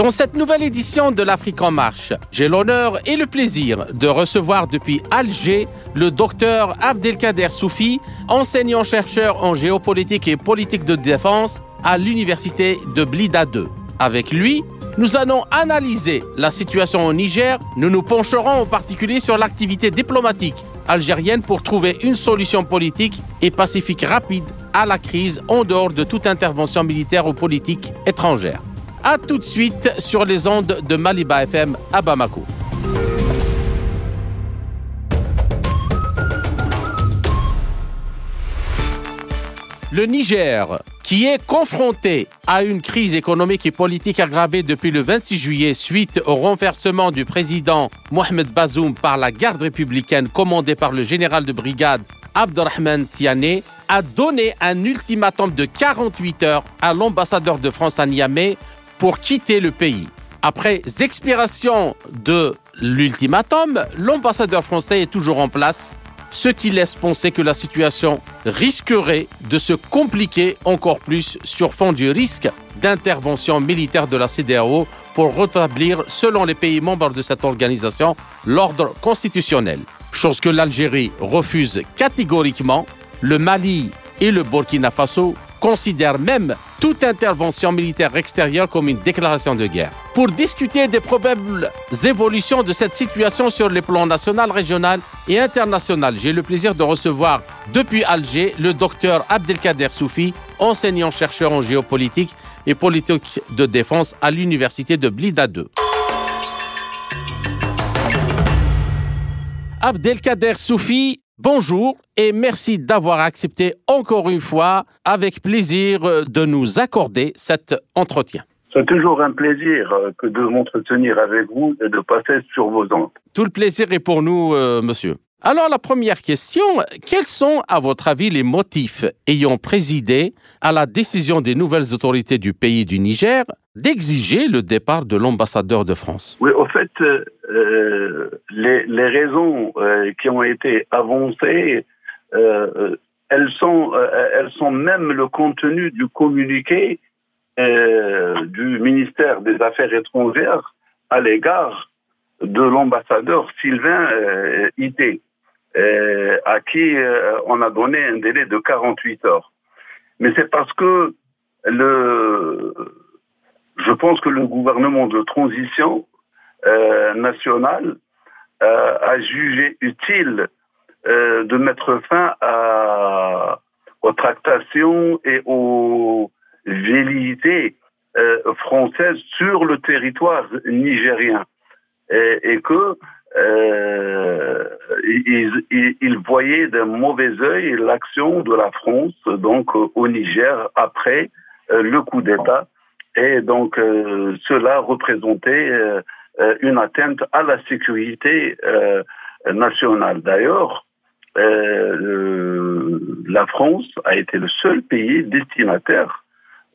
Dans cette nouvelle édition de l'Afrique en marche, j'ai l'honneur et le plaisir de recevoir depuis Alger le docteur Abdelkader Soufi, enseignant-chercheur en géopolitique et politique de défense à l'université de Blida 2. Avec lui, nous allons analyser la situation au Niger. Nous nous pencherons en particulier sur l'activité diplomatique algérienne pour trouver une solution politique et pacifique rapide à la crise en dehors de toute intervention militaire ou politique étrangère. A tout de suite sur les ondes de Maliba FM à Bamako. Le Niger, qui est confronté à une crise économique et politique aggravée depuis le 26 juillet suite au renversement du président Mohamed Bazoum par la garde républicaine commandée par le général de brigade Abdelrahman Tiane, a donné un ultimatum de 48 heures à l'ambassadeur de France à Niamey pour quitter le pays. Après expiration de l'ultimatum, l'ambassadeur français est toujours en place, ce qui laisse penser que la situation risquerait de se compliquer encore plus sur fond du risque d'intervention militaire de la CDAO pour rétablir, selon les pays membres de cette organisation, l'ordre constitutionnel. Chose que l'Algérie refuse catégoriquement, le Mali et le Burkina Faso considèrent même toute intervention militaire extérieure comme une déclaration de guerre. Pour discuter des probables évolutions de cette situation sur les plans national, régional et international, j'ai le plaisir de recevoir depuis Alger le docteur Abdelkader Soufi, enseignant-chercheur en géopolitique et politique de défense à l'université de Blida 2. Abdelkader Soufi, bonjour et merci d'avoir accepté encore une fois, avec plaisir, de nous accorder cet entretien. C'est toujours un plaisir euh, que de m'entretenir avec vous et de passer sur vos ondes. Tout le plaisir est pour nous, euh, monsieur. Alors la première question, quels sont à votre avis les motifs ayant présidé à la décision des nouvelles autorités du pays du Niger d'exiger le départ de l'ambassadeur de France? Oui, au fait, euh, les, les, raisons euh, qui ont été avancées, euh, elles, sont, euh, elles sont même le contenu du communiqué euh, du ministère des Affaires étrangères à l'égard de l'ambassadeur Sylvain Ité. Euh, à qui euh, on a donné un délai de 48 heures. Mais c'est parce que le, je pense que le gouvernement de transition euh, nationale euh, a jugé utile de mettre fin à, aux tractations et aux velléités françaises sur le territoire nigérien. Et que euh, il, il, il, voyait d'un mauvais œil l'action de la France donc au Niger après euh, le coup d'État et donc euh, cela représentait euh, une atteinte à la sécurité euh, nationale. D'ailleurs, la France a été le seul pays destinataire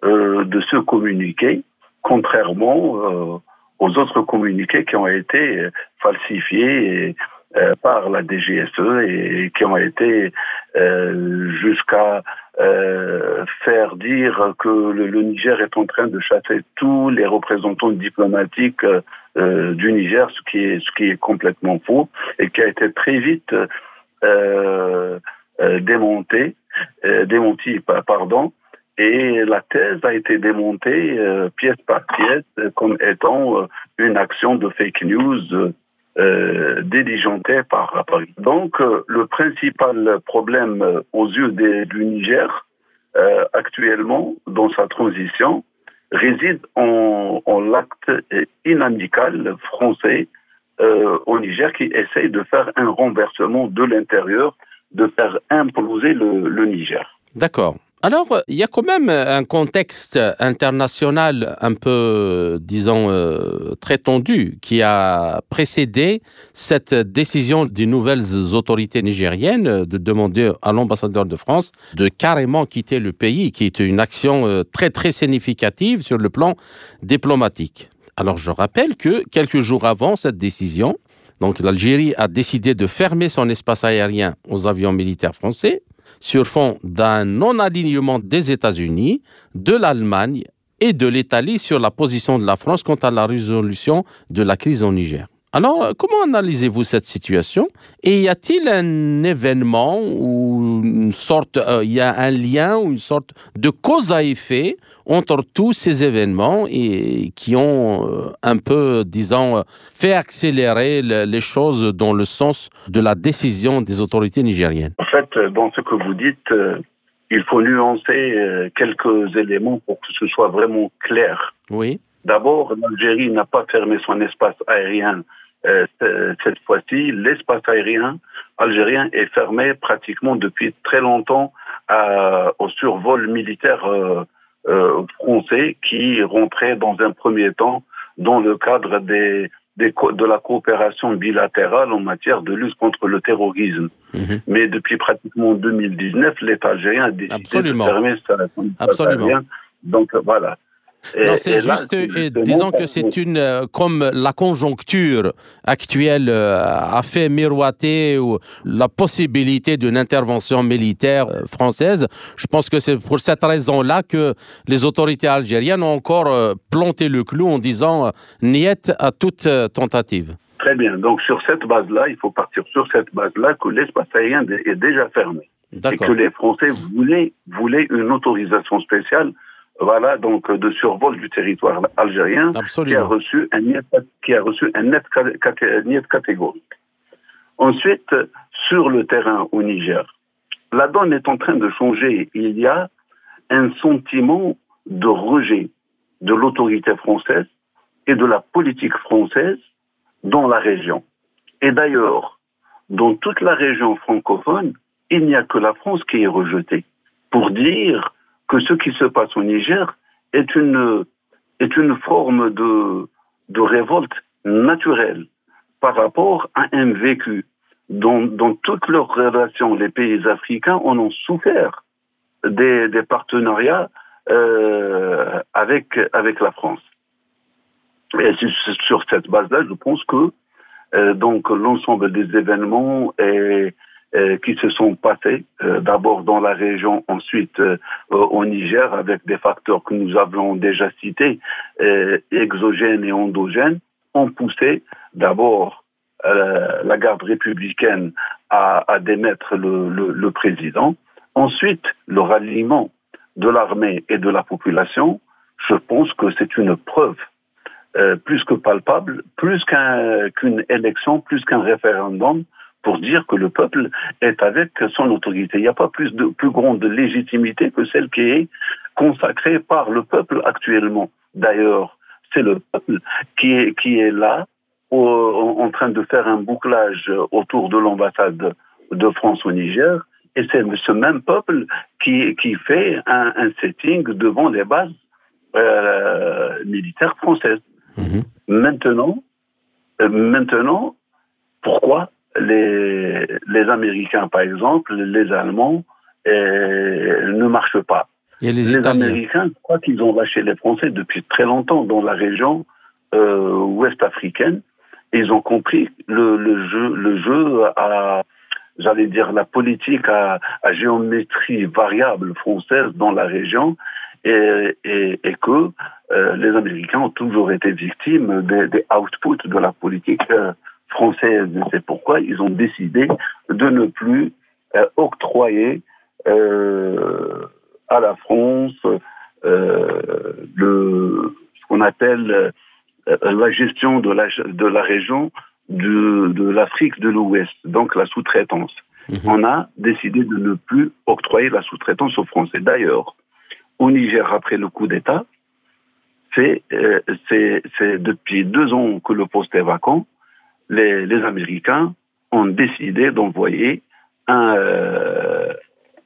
de ce communiqué, contrairement aux autres communiqués qui ont été falsifiés euh, par la DGSE et qui ont été euh, jusqu'à euh, faire dire que le, Niger est en train de chasser tous les représentants diplomatiques euh, du Niger, ce qui est ce qui est complètement faux et qui a été très vite euh, démonté, démenti, pardon, et la thèse a été démontée euh, pièce par pièce euh, comme étant euh, une action de fake news euh, diligentée par Paris. Donc, le principal problème aux yeux des, du Niger actuellement dans sa transition réside en, en l'acte inamical français au Niger qui essaye de faire un renversement de l'intérieur, de faire imploser le, le Niger. D'accord. Alors, il y a quand même un contexte international un peu, disons, euh, très tendu qui a précédé cette décision des nouvelles autorités nigériennes de demander à l'ambassadeur de France de carrément quitter le pays, qui est une action euh, très, très significative sur le plan diplomatique. Alors, je rappelle que quelques jours avant cette décision, donc l'Algérie a décidé de fermer son espace aérien aux avions militaires français sur fond d'un non-alignement des États-Unis, de l'Allemagne et de l'Italie sur la position de la France quant à la résolution de la crise au Niger. Alors, comment analysez-vous cette situation? Et y a-t-il un événement ou une sorte, euh, il y a un lien ou une sorte de cause à effet entre tous ces événements et qui ont euh, un peu, disons, fait accélérer les choses dans le sens de la décision des autorités nigériennes? En fait, dans ce que vous dites, euh, il faut nuancer quelques éléments pour que ce soit vraiment clair. Oui. D'abord, l'Algérie n'a pas fermé son espace aérien euh, cette fois-ci, l'espace aérien algérien est fermé pratiquement depuis très longtemps au survol militaire euh, euh, français qui rentrait dans un premier temps dans le cadre des, de la coopération bilatérale en matière de lutte contre le terrorisme. Mhm. Mais depuis pratiquement 2019, l'État algérien a décidé de fermer sa, Absolument. Donc voilà. Non, c'est juste, euh, disons que c'est une, euh, comme la conjoncture actuelle euh, a fait miroiter la possibilité d'une intervention militaire française. Je pense que c'est pour cette raison-là que les autorités algériennes ont encore planté le clou en disant niet à toute tentative. Très bien. Donc sur cette base-là, il faut partir sur cette base-là que l'espace aérien est déjà fermé. Et que les Français voulaient, voulaient une autorisation spéciale voilà, donc de survol du territoire algérien qui a reçu un net, qui a reçu un net, catégorique. Ensuite, sur le terrain au Niger, la donne est en train de changer. Il y a un sentiment de rejet de l'autorité française et de la politique française dans la région. Et d'ailleurs, dans toute la région francophone, il n'y a que la France qui est rejetée. Pour dire que ce qui se passe au Niger est une, est une forme de, de révolte naturelle par rapport à un vécu dont, dans toutes leurs relations, les pays africains en ont souffert des, des partenariats euh, avec, avec la France. Et sur cette base-là, je pense que euh, donc l'ensemble des événements euh, qui se sont passés, euh, d'abord dans la région, ensuite euh, au Niger, avec des facteurs que nous avons déjà cités, exogènes et endogènes, ont poussé d'abord la garde républicaine à, démettre le, président. Ensuite, le ralliement de l'armée et de la population, je pense que c'est une preuve euh, plus que palpable, plus qu'une élection, plus qu'un référendum, pour dire que le peuple est avec son autorité. Il n'y a pas plus de plus grande légitimité que celle qui est consacrée par le peuple actuellement. D'ailleurs, c'est le peuple qui est qui est là en train de faire un bouclage autour de l'ambassade de France au Niger. Et c'est ce même peuple qui, qui fait un, un setting devant les bases euh, militaires françaises. Mhm. Maintenant, euh, maintenant, pourquoi les, les Américains, par exemple, les Allemands, euh, ne marchent pas. Et les, les Américains, je crois qu'ils ont lâché les Français depuis très longtemps dans la région euh, ouest africaine. ils ont compris le, le jeu, le jeu à, j'allais dire, la politique à, à, géométrie variable française dans la région et, et, et que euh, les Américains ont toujours été victimes des, des outputs de la politique euh, française. C'est pourquoi ils ont décidé de ne plus euh, octroyer euh, à la France euh, le, ce qu'on appelle la gestion de la, de la région de, de l'Afrique de l'Ouest, donc la sous-traitance. Mhm. On a décidé de ne plus octroyer la sous-traitance aux Français. D'ailleurs, au Niger, après le coup d'État, c'est depuis deux ans que le poste est vacant les, les Américains ont décidé d'envoyer un, euh,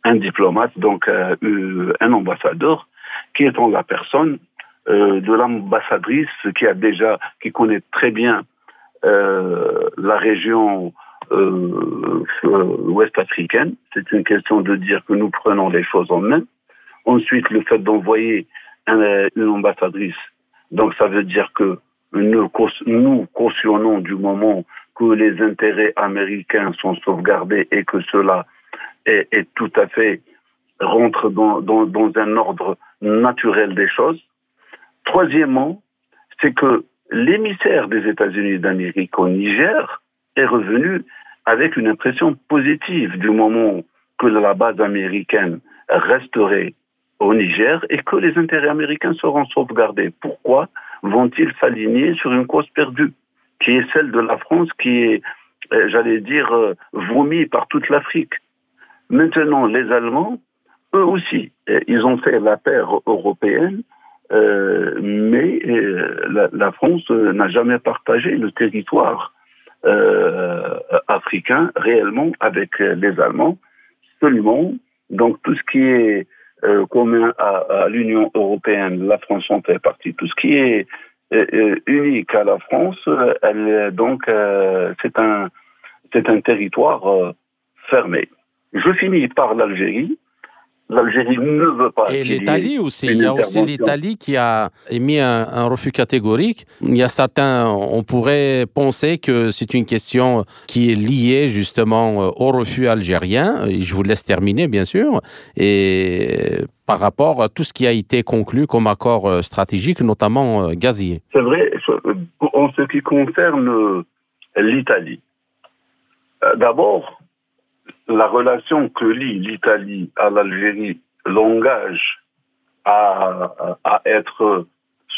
un diplomate, donc un ambassadeur, qui est en la personne de l'ambassadrice qui a déjà, qui connaît très bien la région ouest africaine. C'est une question de dire que nous prenons les choses en main. Ensuite, le fait d'envoyer une ambassadrice, donc ça veut dire que nous, cautionnons du moment que les intérêts américains sont sauvegardés et que cela est, tout à fait rentre dans, dans, dans, un ordre naturel des choses. Troisièmement, c'est que l'émissaire des États-Unis d'Amérique au Niger est revenu avec une impression positive du moment que la base américaine resterait au Niger et que les intérêts américains seront sauvegardés. Pourquoi? Vont-ils s'aligner sur une cause perdue, qui est celle de la France, qui est, euh, j'allais dire, euh, vomi par toute l'Afrique Maintenant, les Allemands, eux aussi, euh, ils ont fait la paire européenne, mais la, France n'a jamais partagé le territoire africain réellement avec les Allemands. Seulement, donc tout ce qui est euh, commun à, à l'Union européenne, la France en fait partie. Tout ce qui est euh, euh, unique à la France, elle, donc c'est un c'est un territoire fermé. Je finis par l'Algérie l'Algérie ne veut pas. Et l'Italie aussi. Il y a aussi l'Italie qui a émis un, refus catégorique. Il y a certains, on pourrait penser que c'est une question qui est liée justement euh, au refus algérien. Je vous laisse terminer, bien sûr. Et par rapport à tout ce qui a été conclu comme accord euh, stratégique, notamment euh, gazier. C'est vrai, en ce qui concerne l'Italie. D'abord, la relation que lie l'Italie à l'Algérie l'engage à, à, être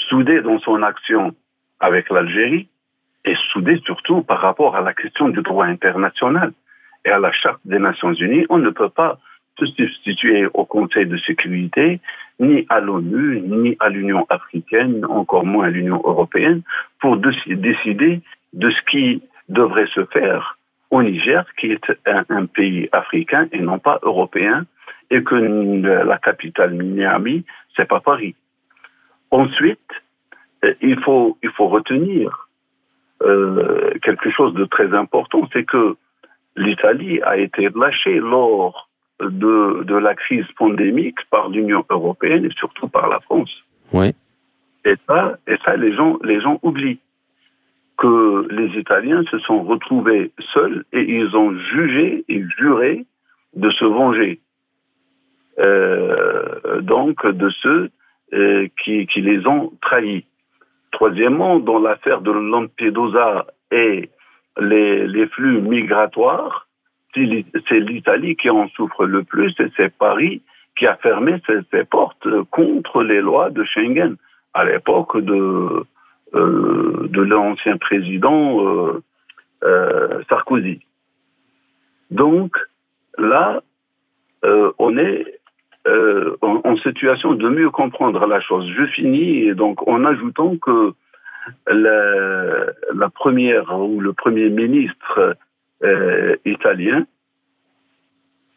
soudée dans son action avec l'Algérie et soudée surtout par rapport à la question du droit international et à la charte des Nations Unies. On ne peut pas se substituer au Conseil de sécurité, ni à l'ONU, ni à l'Union africaine, encore moins à l'Union européenne, pour décider de ce qui devrait se faire au Niger, qui est un, pays africain et non pas européen, et que la capitale Miami, c'est pas Paris. Ensuite, euh, il faut, il faut retenir euh, quelque chose de très important, c'est que l'Italie a été lâchée lors de, de la crise pandémique par l'Union européenne et surtout par la France. Oui. Et ça, et ça les gens, les gens oublient que les Italiens se sont retrouvés seuls et ils ont jugé et juré de se venger. Euh, donc de ceux euh, qui, les ont trahis. Troisièmement, dans l'affaire de Lampedusa et les, flux migratoires, c'est l'Italie qui en souffre le plus et c'est Paris qui a fermé ses, portes contre les lois de Schengen à l'époque de, euh, de l'ancien président euh, euh, Sarkozy. Donc là, on est en, situation de mieux comprendre la chose. Je finis donc en ajoutant que la, première ou le premier ministre italien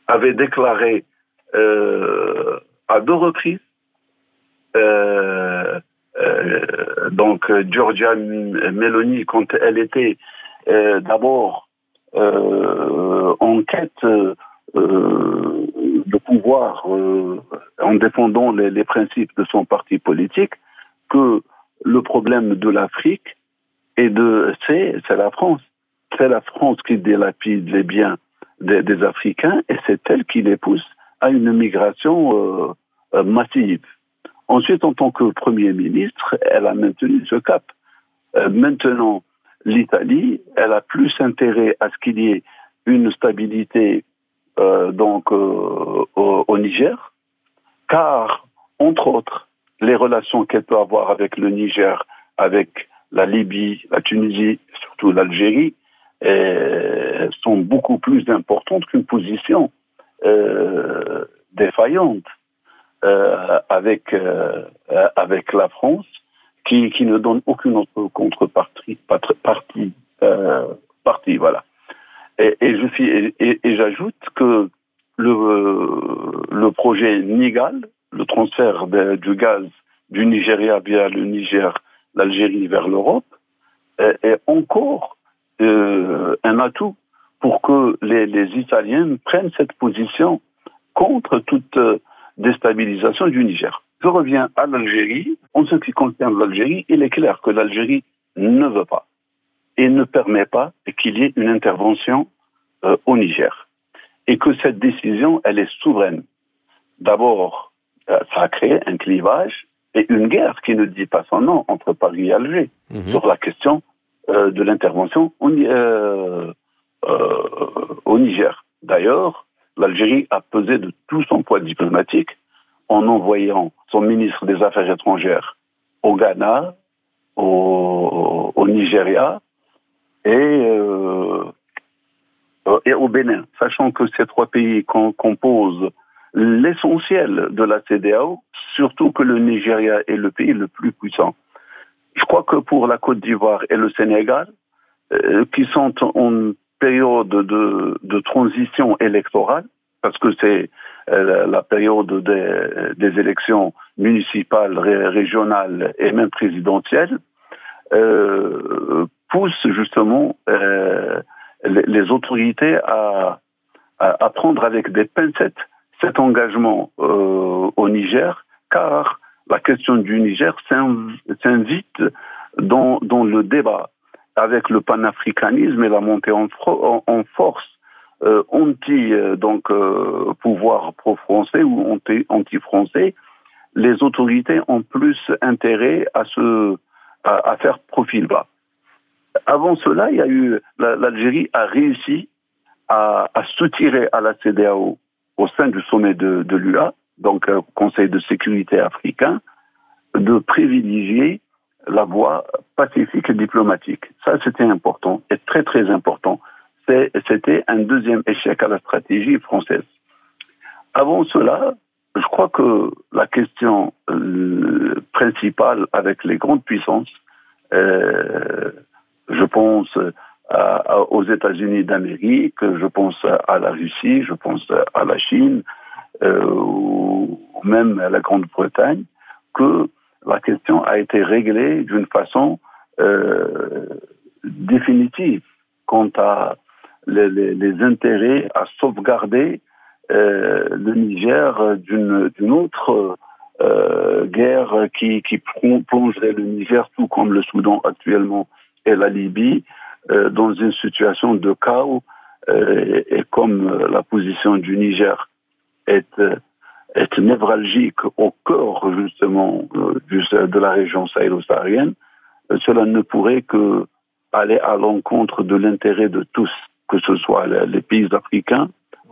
avait déclaré à deux reprises donc euh, Giorgia Meloni, quand elle était euh, d'abord en quête de pouvoir en défendant les, principes de son parti politique, que le problème de l'Afrique et de c'est la France, c'est la France qui délapide les biens des Africains et c'est elle qui les pousse à une migration massive. Ensuite, en tant que Premier ministre, elle a maintenu ce cap. Euh, maintenant, l'Italie, elle a plus intérêt à ce qu'il y ait une stabilité euh, donc euh, au, Niger, car entre autres, les relations qu'elle peut avoir avec le Niger, avec la Libye, la Tunisie, surtout l'Algérie, sont beaucoup plus importantes qu'une position défaillante euh, avec euh, avec la France, qui, qui ne donne aucune autre contrepartie, partie, euh, partie, voilà. Et, et je suis et, j'ajoute que le, le projet Nigal, le transfert du gaz du Nigeria via le Niger, l'Algérie vers l'Europe, est, encore euh, un atout pour que les, les, Italiens prennent cette position contre toute déstabilisation du Niger. Je reviens à l'Algérie. En ce qui concerne l'Algérie, il est clair que l'Algérie ne veut pas et ne permet pas qu'il y ait une intervention euh, au Niger. Et que cette décision, elle est souveraine. D'abord, euh, ça a créé un clivage et une guerre qui ne dit pas son nom entre Paris et Alger mhm. sur la question euh, de l'intervention au, au Niger. D'ailleurs, l'Algérie a pesé de tout son poids diplomatique en envoyant son ministre des Affaires étrangères au Ghana, au, Nigeria et, euh, et au Bénin, sachant que ces trois pays composent l'essentiel de la CDAO, surtout que le Nigeria est le pays le plus puissant. Je crois que pour la Côte d'Ivoire et le Sénégal, euh, qui sont en période de, transition électorale, parce que c'est euh, la période des, élections municipales, régionales et même présidentielles, euh, pousse justement euh, les, autorités à, prendre avec des pincettes cet engagement au Niger, car la question du Niger s'invite dans, le débat avec le panafricanisme et la montée en, force euh, anti euh, donc euh, pouvoir pro-français ou anti, anti-français, les autorités ont plus intérêt à se à, à faire profil bas. Avant cela, il y a eu l'Algérie a réussi à, à soutirer à la CDAO au sein du sommet de, de l'UA, donc euh, Conseil de sécurité africain, de privilégier la voie pacifique et diplomatique. Ça, c'était important et très très important. C'était un deuxième échec à la stratégie française. Avant cela, je crois que la question euh, principale avec les grandes puissances, euh, je pense aux États-Unis d'Amérique, je pense à la Russie, je pense à la Chine, euh, ou même à la Grande-Bretagne, que la question a été réglée d'une façon euh, définitive quant à les, intérêts à sauvegarder euh, le Niger d'une autre euh, guerre qui, qui plongerait le Niger, tout comme le Soudan actuellement et la Libye, dans une situation de chaos. Euh, et comme la position du Niger est, est névralgique au cœur justement du, de la région sahélo-saharienne, cela ne pourrait que aller à l'encontre de l'intérêt de tous, que ce soit les pays africains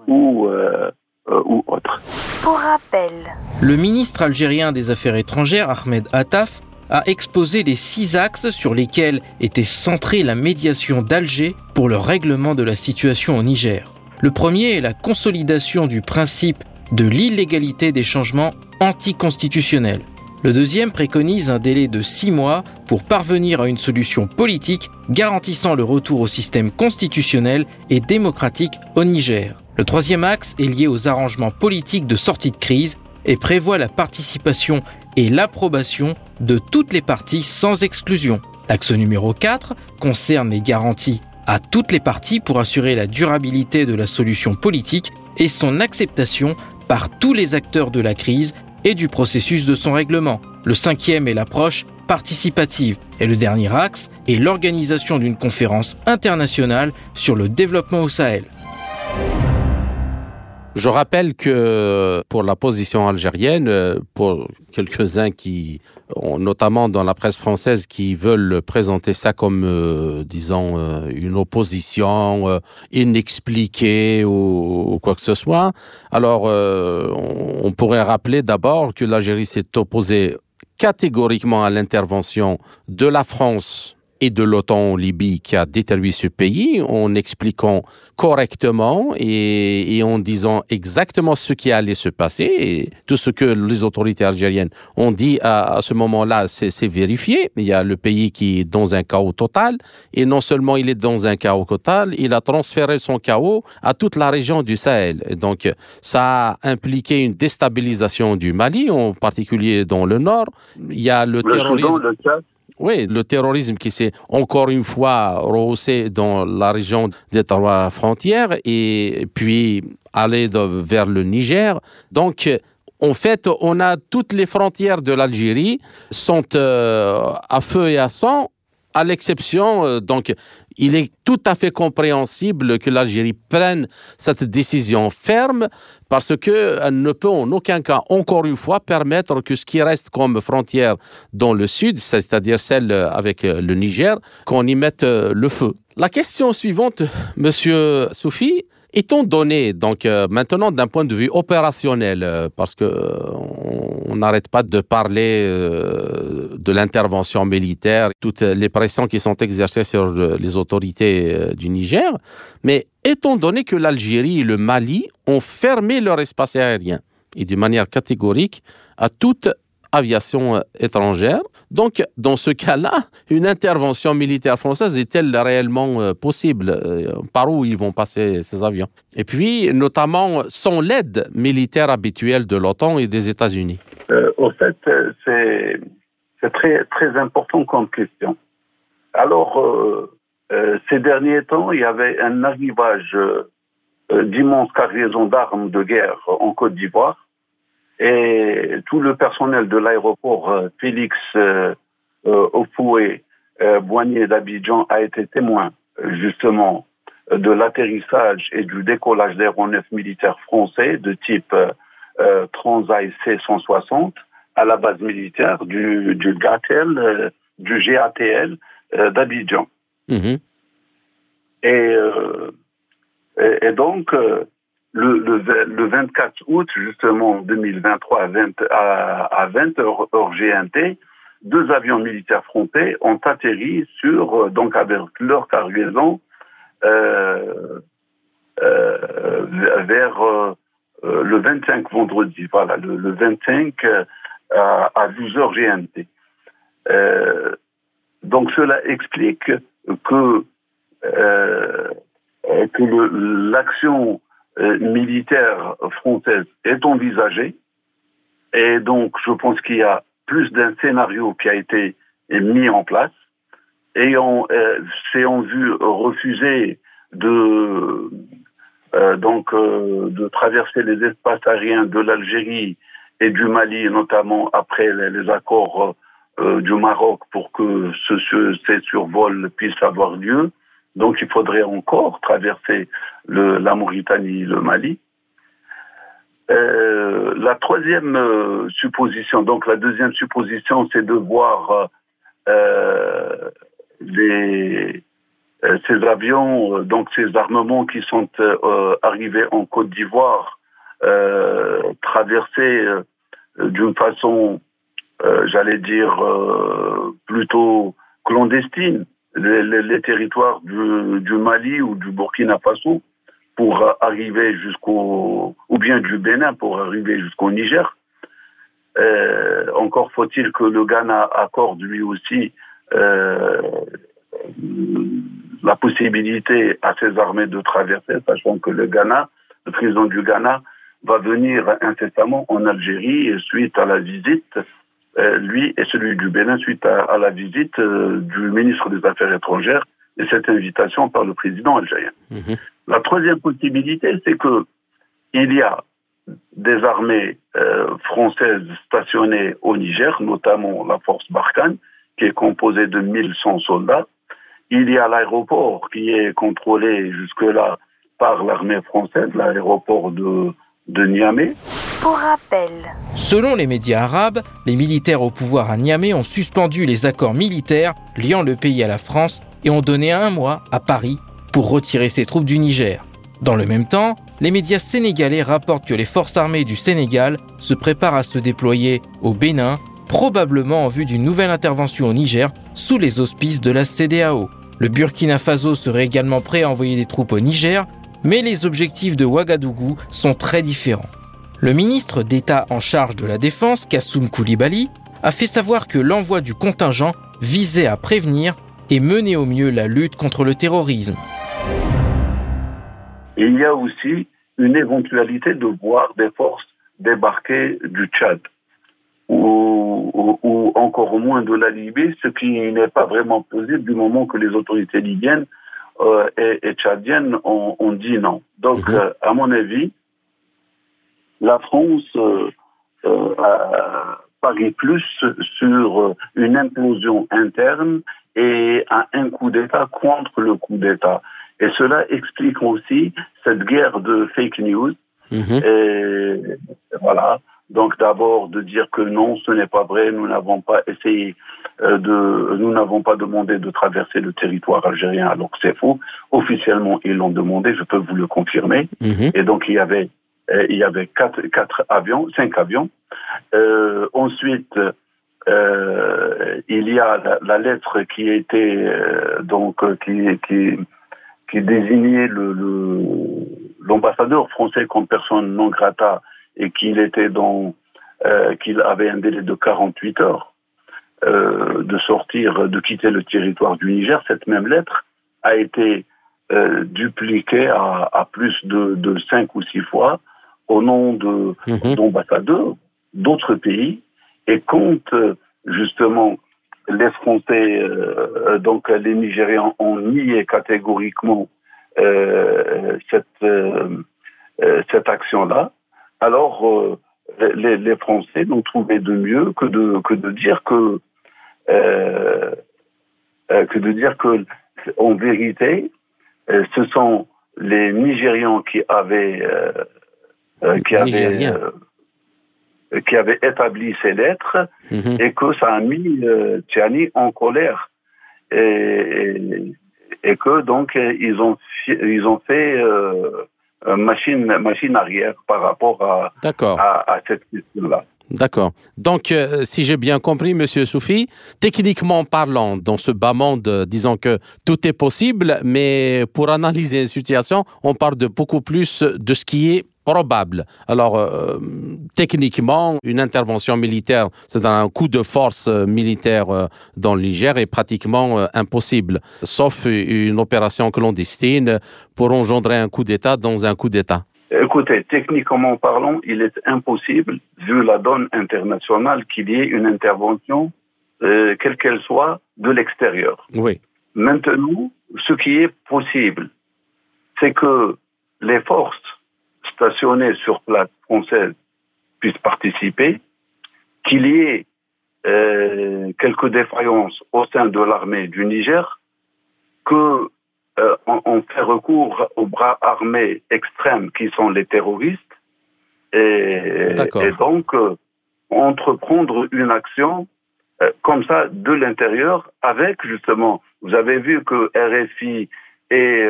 ou, euh, ou autres. Pour rappel, le ministre algérien des Affaires étrangères, Ahmed Attaf, a exposé les six axes sur lesquels était centrée la médiation d'Alger pour le règlement de la situation au Niger. Le premier est la consolidation du principe de l'illégalité des changements anticonstitutionnels. Le deuxième préconise un délai de six mois pour parvenir à une solution politique garantissant le retour au système constitutionnel et démocratique au Niger. Le troisième axe est lié aux arrangements politiques de sortie de crise et prévoit la participation et l'approbation de toutes les parties sans exclusion. L'axe numéro 4 concerne les garanties à toutes les parties pour assurer la durabilité de la solution politique et son acceptation par tous les acteurs de la crise et du processus de son règlement. Le cinquième est l'approche participative et le dernier axe est l'organisation d'une conférence internationale sur le développement au Sahel. Je rappelle que pour la position algérienne, euh, pour quelques-uns qui, notamment dans la presse française, qui veulent présenter ça comme, euh, disons, euh, une opposition euh, inexpliquée ou, quoi que ce soit, alors euh, on, on pourrait rappeler d'abord que l'Algérie s'est opposée catégoriquement à l'intervention de la France et de l'OTAN en Libye qui a détruit ce pays en expliquant correctement et, en disant exactement ce qui allait se passer. Et tout ce que les autorités algériennes ont dit à, ce moment-là, c'est vérifié. Il y a le pays qui est dans un chaos total et non seulement il est dans un chaos total, il a transféré son chaos à toute la région du Sahel. Et donc ça a impliqué une déstabilisation du Mali, en particulier dans le nord. Il y a le, terrorisme. Oui, le terrorisme qui s'est encore une fois rehaussé dans la région des trois frontières et puis aller vers le Niger. Donc, en fait, on a toutes les frontières de l'Algérie sont euh, à feu et à sang, à l'exception, euh, donc, il est tout à fait compréhensible que l'Algérie prenne cette décision ferme parce qu'elle ne peut en aucun cas, encore une fois, permettre que ce qui reste comme frontière dans le sud, c'est-à-dire celle avec le Niger, qu'on y mette le feu. La question suivante, Monsieur Soufi, Étant donné, donc euh, maintenant d'un point de vue opérationnel, euh, parce que on n'arrête pas de parler euh, de l'intervention militaire, toutes les pressions qui sont exercées sur les autorités du Niger, mais étant donné que l'Algérie et le Mali ont fermé leur espace aérien? Et de manière catégorique à toute aviation euh, étrangère. Donc, dans ce cas-là, une intervention militaire française est-elle réellement euh, possible euh, Par où ils vont passer ces avions? Et puis, notamment, sans l'aide militaire habituelle de l'OTAN et des États-Unis Au fait, c'est très, très important comme question. Alors, ces derniers temps, il y avait un arrivage d'immenses cargaisons d'armes de guerre en Côte d'Ivoire et tout le personnel de l'aéroport euh, Félix euh, euh, Opoué euh, Boigné d'Abidjan a été témoin justement de l'atterrissage et du décollage d'aéronefs militaires français de type euh, Transail C-160 à la base militaire du, du GATL, du GATL d'Abidjan. Et, et, et, donc, le, le, le, 24 août, justement, 2023, à 20, à, 20 heures, GMT, deux avions militaires français ont atterri sur, euh, donc avec leur cargaison, euh, euh, vers euh, le 25 vendredi, voilà, le, le 25 à, à 12 heures GMT. donc cela explique que, que l'action euh, militaire française est envisagée. Et donc, je pense qu'il y a plus d'un scénario qui a été mis en place. Et on euh, en vue refuser de euh, donc euh, de traverser les espaces aériens de l'Algérie et du Mali, notamment après les, les accords euh, du Maroc, pour que ce, ce, ces survols puissent avoir lieu. Donc il faudrait encore traverser la Mauritanie, le Mali. Euh, la troisième euh, supposition, donc la deuxième supposition, c'est de voir euh, ces avions, donc ces armements qui sont arrivés en Côte d'Ivoire, traverser d'une façon, j'allais dire, plutôt clandestine les, territoires du, du, Mali ou du Burkina Faso pour arriver jusqu'au, ou bien du Bénin pour arriver jusqu'au Niger. Euh, encore faut-il que le Ghana accorde lui aussi euh, la possibilité à ses armées de traverser, sachant que le Ghana, le président du Ghana, va venir incessamment en Algérie suite à la visite lui et celui du Bénin suite à, à la visite euh, du ministre des Affaires étrangères et cette invitation par le président algérien. Mmh. La troisième possibilité, c'est que il y a des armées euh, françaises stationnées au Niger, notamment la force Barkhane, qui est composée de 1100 soldats. Il y a l'aéroport qui est contrôlé jusque-là par l'armée française, l'aéroport de, de Niamey. Pour rappel. Selon les médias arabes, les militaires au pouvoir à Niamey ont suspendu les accords militaires liant le pays à la France et ont donné un mois à Paris pour retirer ses troupes du Niger. Dans le même temps, les médias sénégalais rapportent que les forces armées du Sénégal se préparent à se déployer au Bénin probablement en vue d'une nouvelle intervention au Niger sous les auspices de la CDAO. Le Burkina Faso serait également prêt à envoyer des troupes au Niger, mais les objectifs de Ouagadougou sont très différents. Le ministre d'État en charge de la Défense, Kassoum Koulibaly, a fait savoir que l'envoi du contingent visait à prévenir et mener au mieux la lutte contre le terrorisme. Il y a aussi une éventualité de voir des forces débarquer du Tchad ou, encore moins de la Libye, ce qui n'est pas vraiment possible du moment que les autorités libyennes euh, et, tchadiennes ont, dit non. Donc, mhm. euh, à mon avis, la France euh, parie plus sur une implosion interne et un coup d'État contre le coup d'État. Et cela explique aussi cette guerre de fake news. Mhm. Et voilà. Donc d'abord de dire que non, ce n'est pas vrai, nous n'avons pas essayé euh, de, nous n'avons pas demandé de traverser le territoire algérien alors que c'est faux. Officiellement, ils l'ont demandé, je peux vous le confirmer. Mhm. Et donc il y avait, euh, il y avait quatre, quatre avions, cinq avions. Euh, ensuite, euh, il y a la, lettre qui était donc qui, qui désignait l'ambassadeur français comme personne non grata et qu'il était dans qu'il avait un délai de 48 heures de sortir, de quitter le territoire du Niger, cette même lettre a été dupliquée à, plus de, de 5 ou 6 fois au nom de mhm. d'ambassadeurs d'autres pays et quand justement les Français, euh, donc les Nigérians ont nié catégoriquement euh, cette, euh, cette action-là, alors les, les, Français n'ont trouvé de mieux que de, que de dire que que de dire que en vérité ce sont les Nigérians qui avaient qui avaient qui avaient établi ces lettres mhm. et que ça a mis Tchani en colère et, et, que donc ils ont ils ont fait euh, machine, machine arrière par rapport à, à, cette question-là. D'accord. Donc, euh, si j'ai bien compris, Monsieur Soufi, techniquement parlant, dans ce bas monde, euh, disons que tout est possible, mais pour analyser une situation, on parle de beaucoup plus de ce qui est probable. Alors, euh, techniquement, une intervention militaire, c'est un coup de force euh, militaire euh, dans le Niger est pratiquement impossible, sauf une opération clandestine pour engendrer un coup d'État dans un coup d'État. Écoutez, techniquement parlant, il est impossible, vu la donne internationale, qu'il y ait une intervention, quelle qu'elle soit, de l'extérieur. Oui. Maintenant, ce qui est possible, c'est que les forces stationnés sur place française puissent participer, qu'il y ait euh, quelques défaillances au sein de l'armée du Niger, que euh, on, fait recours aux bras armés extrêmes qui sont les terroristes, et, donc euh, entreprendre une action comme ça de l'intérieur avec justement, vous avez vu que RFI et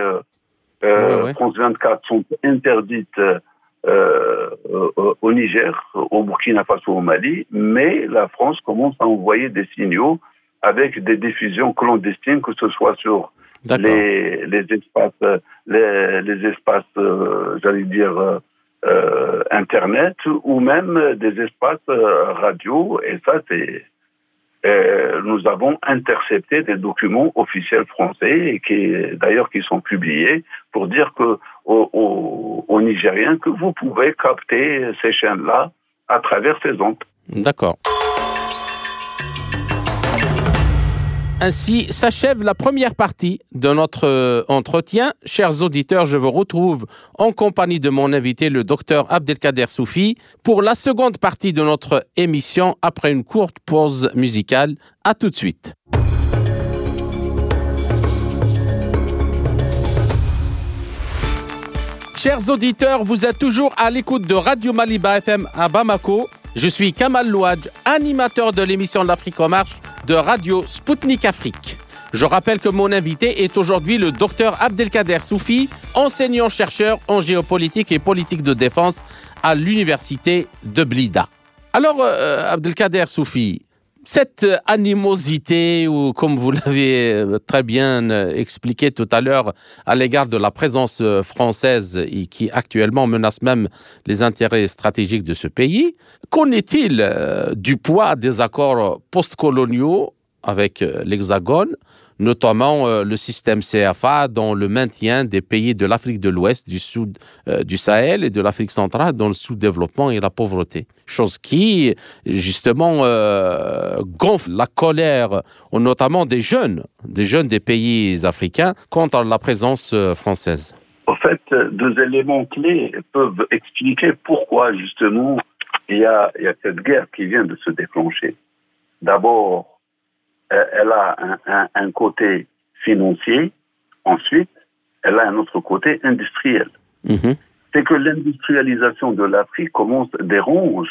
euh, France 24 sont interdites euh, au Niger, au Burkina Faso, au Mali, mais la France commence à envoyer des signaux avec des diffusions clandestines, que ce soit sur les, les, espaces, les, les espaces, euh, j'allais dire, euh, Internet ou même des espaces euh, radio. Et ça, c'est euh, nous avons intercepté des documents officiels français et qui, d'ailleurs, qui sont publiés pour dire que aux, aux, Nigériens que vous pouvez capter ces chaînes-là à travers ces ondes. D'accord. Ainsi s'achève la première partie de notre euh, entretien. Chers auditeurs, je vous retrouve en compagnie de mon invité, le docteur Abdelkader Soufi, pour la seconde partie de notre émission après une courte pause musicale. À tout de suite. Chers auditeurs, vous êtes toujours à l'écoute de Radio Maliba FM à Bamako. Je suis Kamal Louadj, animateur de l'émission L'Afrique en marche de Radio Spoutnik Afrique. Je rappelle que mon invité est aujourd'hui le docteur Abdelkader Soufi, enseignant-chercheur en géopolitique et politique de défense à l'université de Blida. Alors, euh, Abdelkader Soufi, Cette animosité, ou comme vous l'avez euh, très bien euh, expliqué tout à l'heure, à l'égard de la présence euh, française et qui actuellement menace même les intérêts stratégiques de ce pays, qu'en est-il du poids des accords postcoloniaux avec l'Hexagone notamment euh, le système CFA dans le maintien des pays de l'Afrique de l'Ouest, du Sud, euh, du Sahel et de l'Afrique centrale dans le sous-développement et la pauvreté. Chose qui, justement, euh, gonfle la colère, notamment des jeunes, des jeunes des pays africains, contre la présence française. En fait, deux éléments clés peuvent expliquer pourquoi, justement, il y a, cette guerre qui vient de se déclencher. D'abord, elle a un, côté financier. Ensuite, elle a un autre côté industriel. Mhm. C'est que l'industrialisation de l'Afrique commence dérange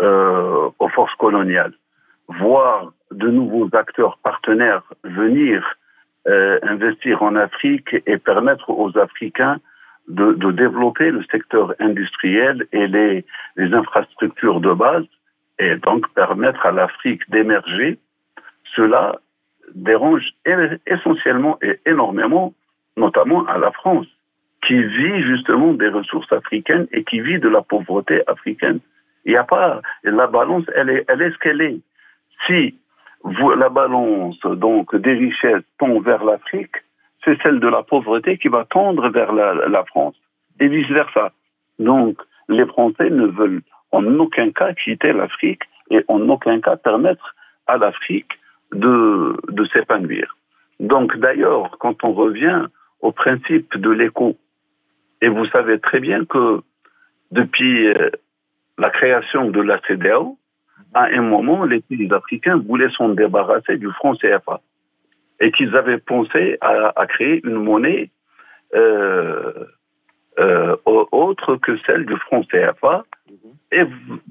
euh, aux forces coloniales. Voir de nouveaux acteurs partenaires venir euh, investir en Afrique et permettre aux Africains de, développer le secteur industriel et les, les infrastructures de base et donc permettre à l'Afrique d'émerger cela dérange essentiellement et énormément, notamment à la France, qui vit justement des ressources africaines et qui vit de la pauvreté africaine. Il n'y a pas, la balance, elle est, elle est ce qu'elle est. Si la balance donc des richesses tend vers l'Afrique, c'est celle de la pauvreté qui va tendre vers la, France et vice versa. Donc, les Français ne veulent en aucun cas quitter l'Afrique et en aucun cas permettre à l'Afrique de, de s'épanouir. Donc d'ailleurs, quand on revient au principe de l'écho, et vous savez très bien que depuis euh, la création de la CDAO, à un moment, les pays africains voulaient s'en débarrasser du franc CFA et qu'ils avaient pensé à, créer une monnaie euh, euh, autre que celle du franc CFA et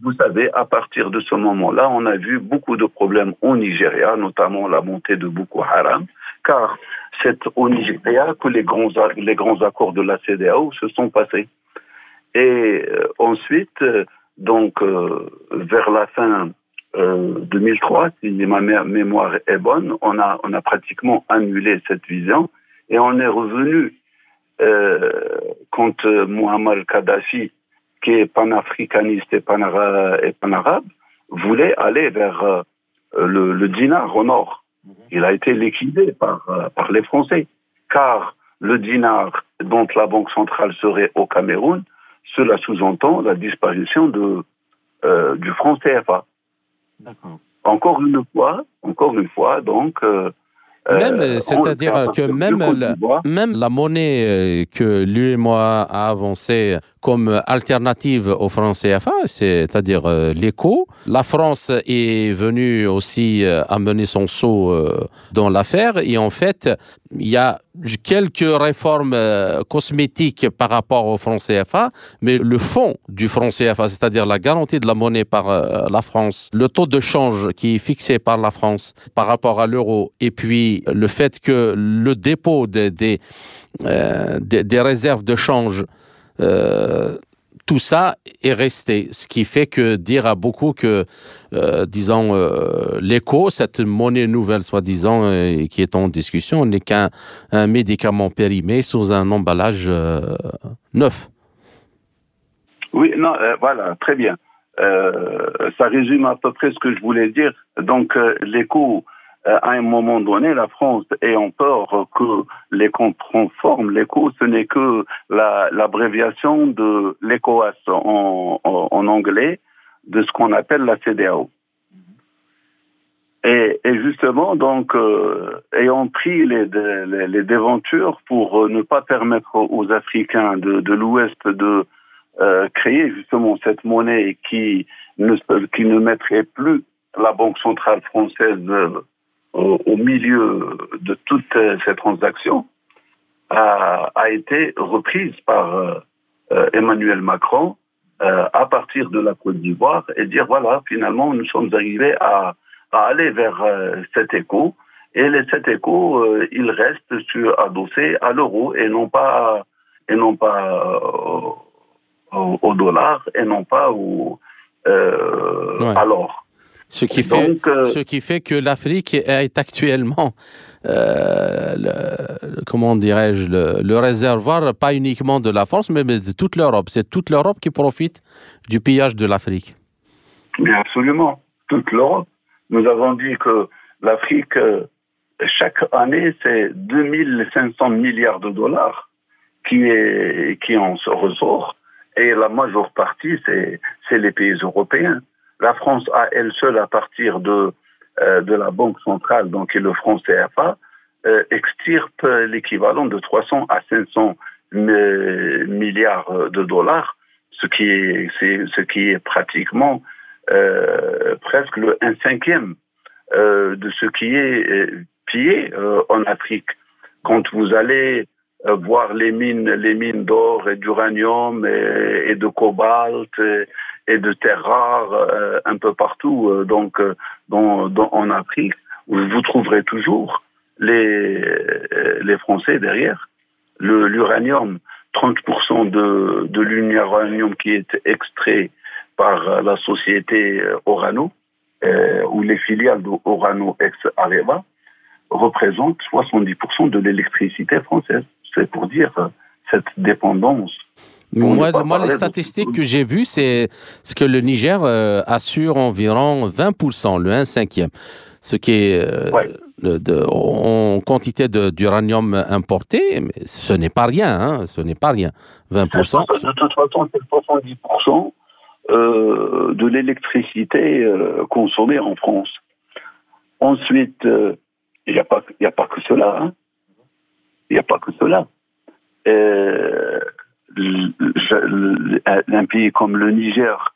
vous, savez, à partir de ce moment-là, on a vu beaucoup de problèmes au Nigeria, notamment la montée de Boko Haram, car c'est au Nigeria que les grands, les grands accords de la CDAO se sont passés. Et euh, ensuite, euh, donc, euh, vers la fin 2003, si ma mémoire est bonne, on a, on a pratiquement annulé cette vision et on est revenu quand Muammar Kadhafi qui est panafricaniste et, panarabe, voulait aller vers euh, le, dinar au nord. Mhm. Il a été liquidé par, euh, par les Français, car le dinar dont la Banque centrale serait au Cameroun, cela sous-entend la disparition de, euh, du franc CFA. Encore une fois, encore une fois, donc, même, euh, c'est-à-dire que même la, même la monnaie euh, que lui et moi a avancée comme alternative au franc CFA, c'est-à-dire euh, l'écho, la France est venue aussi amener son saut dans l'affaire. Et en fait, il y a quelques réformes cosmétiques par rapport au franc CFA, mais le fond du franc CFA, c'est-à-dire la garantie de la monnaie par la France, le taux de change qui est fixé par la France par rapport à l'euro, et puis le fait que le dépôt des, euh, des, réserves de change, euh, tout ça est resté. Ce qui fait que dire à beaucoup que, euh, disons, l'écho, cette monnaie nouvelle, soi-disant, qui est en discussion, n'est qu'un médicament périmé sous un emballage neuf. Oui, non, voilà, très bien. ça résume à peu près ce que je voulais dire. Donc, l'écho euh, à un moment donné, la France ayant peur que les conformes, l'éco, ce n'est que l'abréviation de l'ECOAS en, en, anglais, de ce qu'on appelle la CDAO. Et, et, justement, donc, euh, ayant pris les, les, les, déventures pour ne pas permettre aux Africains de, de l'Ouest de euh, créer justement cette monnaie qui ne, qui ne mettrait plus la Banque centrale française au, milieu de toutes ces transactions a, a été reprise par euh, euh, Emmanuel Macron euh, à partir de la Côte d'Ivoire et dire voilà, finalement, nous sommes arrivés à, à aller vers cet écho. Et les, cet écho, il reste sur, adossé à l'euro et non pas, et non pas au, dollar et non pas au, à l'or. Ce qui, fait, ce qui fait que l'Afrique est actuellement, comment dirais-je, le, réservoir, pas uniquement de la France, mais de toute l'Europe. C'est toute l'Europe qui profite du pillage de l'Afrique. Bien absolument, toute l'Europe. Nous avons dit que l'Afrique, chaque année, c'est 2500 milliards de dollars qui, est, qui en ressort. Et la majeure partie, c'est les pays européens. La France a elle seule, à partir de, euh, de la Banque centrale, donc le franc CFA, euh, extirpe l'équivalent de 300 à 500 milliards de dollars, ce qui est, ce qui est pratiquement euh, presque le 1 cinquième euh, de ce qui est euh, pillé euh, en Afrique. Quand vous allez euh, voir les mines, les mines d'or et d'uranium et, de cobalt et, de terres rares euh, un peu partout euh, donc dans, en Afrique, vous trouverez toujours les, les Français derrière. L'uranium, 30% de, de l'uranium qui est extrait par la société Orano ou les filiales d'Orano ex-Areva représente 70% de l'électricité française c'est pour dire euh, cette dépendance. Moi, moi les statistiques que j'ai vues, c'est ce que le Niger euh, assure environ 20%, le 1 cinquième, ce qui est euh, de, en quantité d'uranium importé, mais ce n'est pas rien, hein, ce n'est pas rien, 20%. De toute façon, c'est 70% de l'électricité consommée en France. Ensuite, il n'y a, pas, a pas que cela. Hein. Il n'y a pas que cela. Euh, un pays comme le Niger,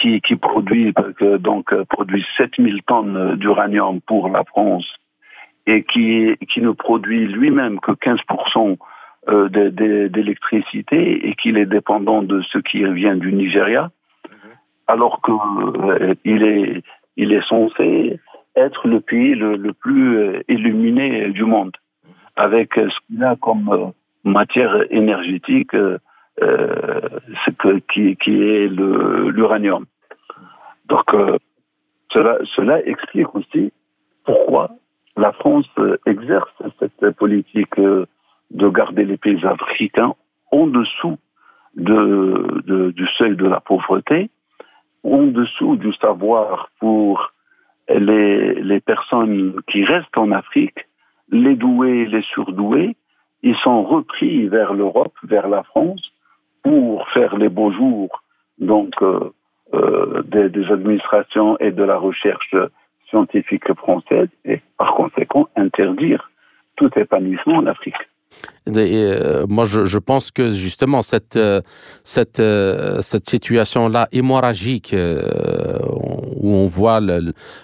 qui, produit donc produit 7000 tonnes d'uranium pour la France et qui, qui ne produit lui-même que 15% euh, d'électricité et qu'il est dépendant de ce qui vient du Nigeria, alors qu'il euh, est, il est censé être le pays le, le plus illuminé du monde avec ce qu'il a comme euh, matière énergétique, euh, euh, ce que, qui, qui est l'uranium. Donc, cela, cela explique aussi pourquoi la France exerce cette politique de garder les pays africains en dessous de, de, du seuil de la pauvreté, en dessous du savoir pour les, les personnes qui restent en Afrique les doués, les surdoués, ils sont repris vers l'Europe, vers la France, pour faire les beaux jours donc euh, euh, des, des, administrations et de la recherche scientifique française et par conséquent interdire tout épanouissement en Afrique. Euh, moi, je, pense que justement cette euh, cette euh, cette situation-là hémorragique où on voit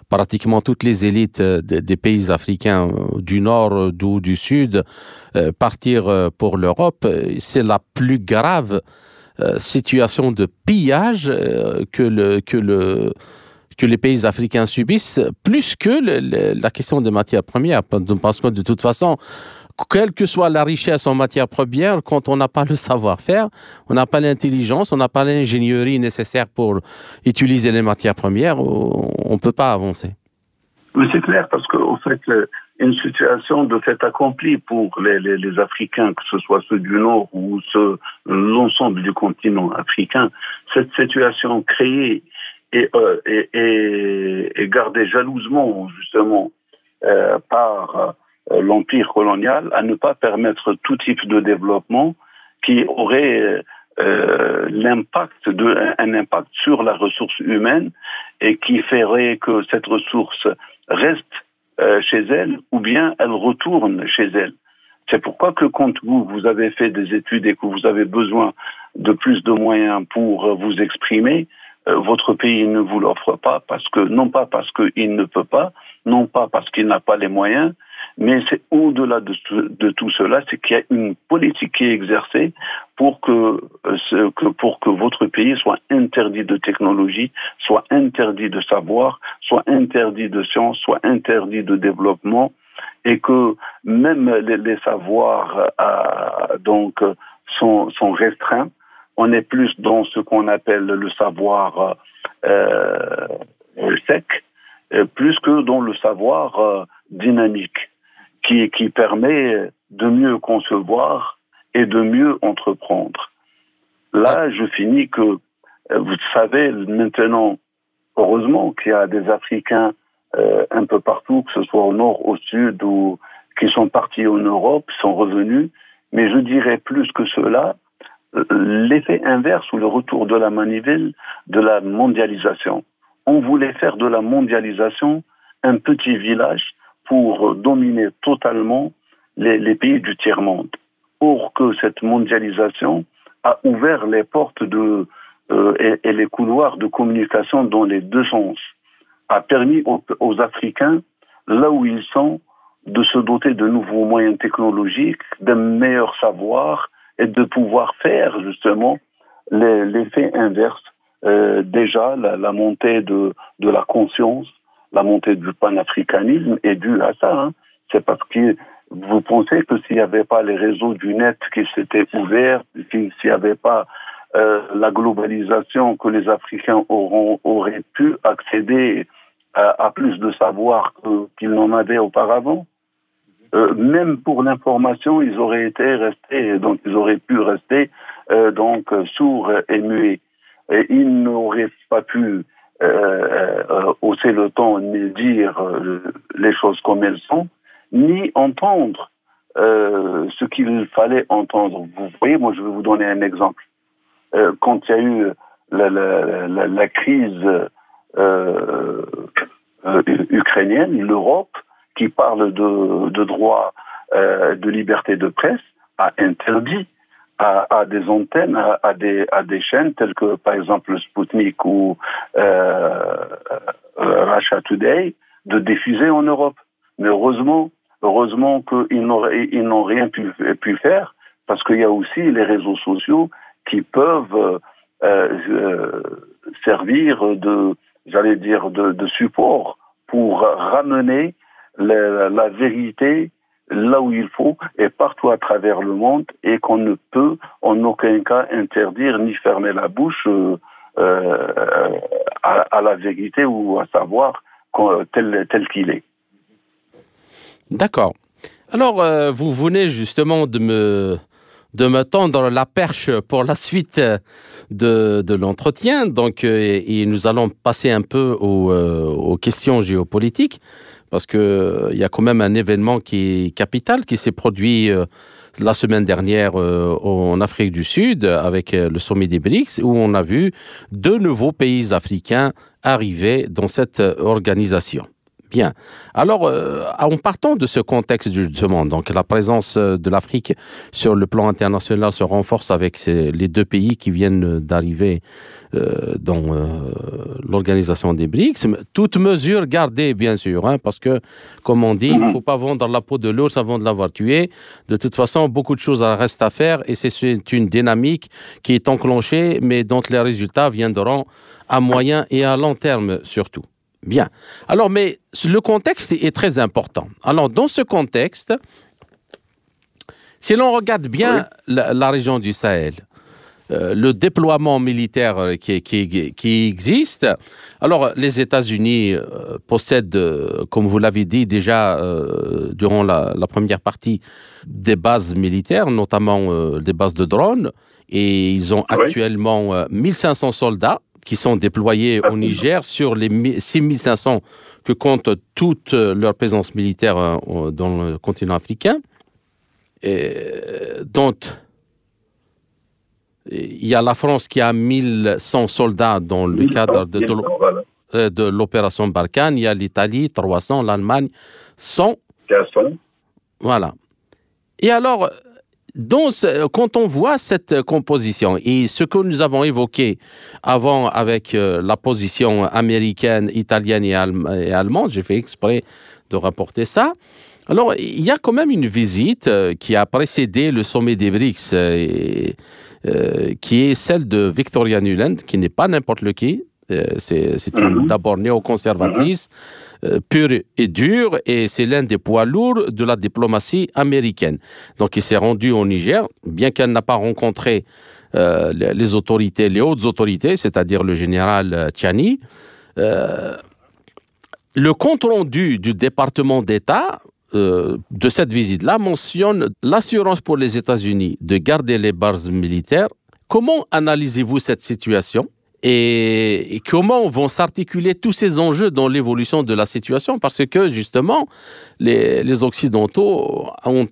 pratiquement toutes les élites des pays africains du nord ou du sud partir pour l'Europe, c'est la plus grave situation de pillage que le que le que les pays africains subissent, plus que la question des matières premières, parce que de toute façon, quelle que soit la richesse en matière première, quand on n'a pas le savoir-faire, on n'a pas l'intelligence, on n'a pas l'ingénierie nécessaire pour utiliser les matières premières, on ne peut pas avancer. Mais c'est clair, parce qu'en fait, une situation de fait accompli pour les, les, Africains, que ce soit ceux du Nord ou ceux, l'ensemble du continent africain, cette situation créée et, euh, et, et, gardée jalousement, justement, euh, par l'empire colonial à ne pas permettre tout type de développement qui aurait euh, l'impact de un impact sur la ressource humaine et qui ferait que cette ressource reste euh, chez elle ou bien elle retourne chez elle. C'est pourquoi que quand vous, vous avez fait des études et que vous avez besoin de plus de moyens pour vous exprimer, euh, votre pays ne vous l'offre pas parce que, non pas parce qu'il ne peut pas, non pas parce qu'il n'a pas les moyens, mais c'est au-delà de, tout cela, c'est qu'il y a une politique qui est exercée pour que, euh, que, pour que votre pays soit interdit de technologie, soit interdit de savoir, soit interdit de science, soit interdit de développement, et que même les, savoirs euh, donc sont, sont restreints. On est plus dans ce qu'on appelle le savoir euh, sec, plus que dans le savoir euh, dynamique qui, qui permet de mieux concevoir et de mieux entreprendre. Là, je finis que, euh, vous savez, maintenant, heureusement qu'il y a des Africains euh, un peu partout, que ce soit au nord, au sud, ou qui sont partis en Europe, sont revenus. Mais je dirais plus que cela, euh, l'effet inverse ou le retour de la manivelle de la mondialisation. On voulait faire de la mondialisation un petit village pour dominer totalement les, pays du tiers-monde. Or que cette mondialisation a ouvert les portes de, euh, et, les couloirs de communication dans les deux sens, a permis aux, Africains, là où ils sont, de se doter de nouveaux moyens technologiques, d'un meilleur savoir et de pouvoir faire justement l'effet inverse. Euh, déjà, la, montée de la conscience, la montée du panafricanisme est due à ça. Hein. C'est parce que vous pensez que s'il n'y avait pas les réseaux du net qui s'étaient ouverts, s'il n'y avait pas euh, la globalisation, que les Africains auront, auraient pu accéder à, plus de savoir qu'ils n'en avaient auparavant euh, même pour l'information, ils auraient été restés, donc ils auraient pu rester euh, donc sourds et muets. Et ils n'auraient pas pu hausser le ton ni dire les choses comme elles sont, ni entendre ce qu'il fallait entendre. Vous voyez, moi je vais vous donner un exemple. quand il y a eu la, la, la, la crise ukrainienne, l'Europe qui parle de, de droit euh, de liberté de presse a interdit à, à des antennes, à, à, des, à des chaînes telles que par exemple Sputnik ou euh, euh Russia Today de diffuser en Europe. Mais heureusement, heureusement qu'ils n'ont ils n'ont rien pu, pu faire parce qu'il y a aussi les réseaux sociaux qui peuvent euh, euh, servir de, j'allais dire, de, de support pour ramener la, la, vérité là où il faut et partout à travers le monde et qu'on ne peut en aucun cas interdire ni fermer la bouche euh, euh, à, la vérité ou à savoir tel, tel qu'il est. D'accord. Alors, euh, vous venez justement de me, de me tendre la perche pour la suite de, de l'entretien. Donc, euh, et nous allons passer un peu aux, euh, aux questions géopolitiques parce que euh, il y a quand même un événement qui est capital qui s'est produit euh, la semaine dernière euh, en Afrique du Sud avec le sommet des BRICS où on a vu deux nouveaux pays africains arriver dans cette organisation. Bien. Alors, euh, en partant de ce contexte justement, donc la présence euh, de l'Afrique sur le plan international se renforce avec ces, les deux pays qui viennent d'arriver euh, dans euh, l'organisation des BRICS. Toute mesure gardée, bien sûr, hein, parce que, comme on dit, il ne faut pas vendre la peau de l'ours avant de l'avoir tué. De toute façon, beaucoup de choses restent à faire et c'est une dynamique qui est enclenchée, mais dont les résultats viendront à moyen et à long terme surtout. Bien. Alors, mais le contexte est très important. Alors, dans ce contexte, si l'on regarde bien oui. la, la, région du Sahel, euh, le déploiement militaire qui, qui, qui, existe, alors les États-Unis euh, possèdent, euh, comme vous l'avez dit déjà durant la, la, première partie, des bases militaires, notamment des bases de drones, et ils ont oui. actuellement 1500 soldats qui sont déployés au Niger sur les 6500 que compte toute leur présence militaire euh, dans le continent africain. Et, dont il y a la France qui a 1100 soldats dans le cadre de, de, de l'opération Barkhane, il y a l'Italie 300, l'Allemagne 100. Voilà. Et alors, donc, quand on voit cette composition et ce que nous avons évoqué avant avec euh, la position américaine, italienne et, allem et allemande, j'ai fait exprès de rapporter ça. Alors, il y a quand même une visite euh, qui a précédé le sommet des BRICS, euh, euh, qui est celle de Victoria Nuland, qui n'est pas n'importe lequel, euh, c'est mm -hmm. d'abord néoconservatrice, -hmm. Euh, pure et dure, et c'est l'un des poids lourds de la diplomatie américaine. Donc il s'est rendu au Niger, bien qu'elle n'a pas rencontré euh, les autorités, les hautes autorités, c'est-à-dire le général Tchani. Euh, Le compte rendu du département d'État euh, de cette visite-là mentionne l'assurance pour les États-Unis de garder les bases militaires. Comment analysez-vous cette situation? Et, comment vont s'articuler tous ces enjeux dans l'évolution de la situation? Parce que justement, les, Occidentaux ont,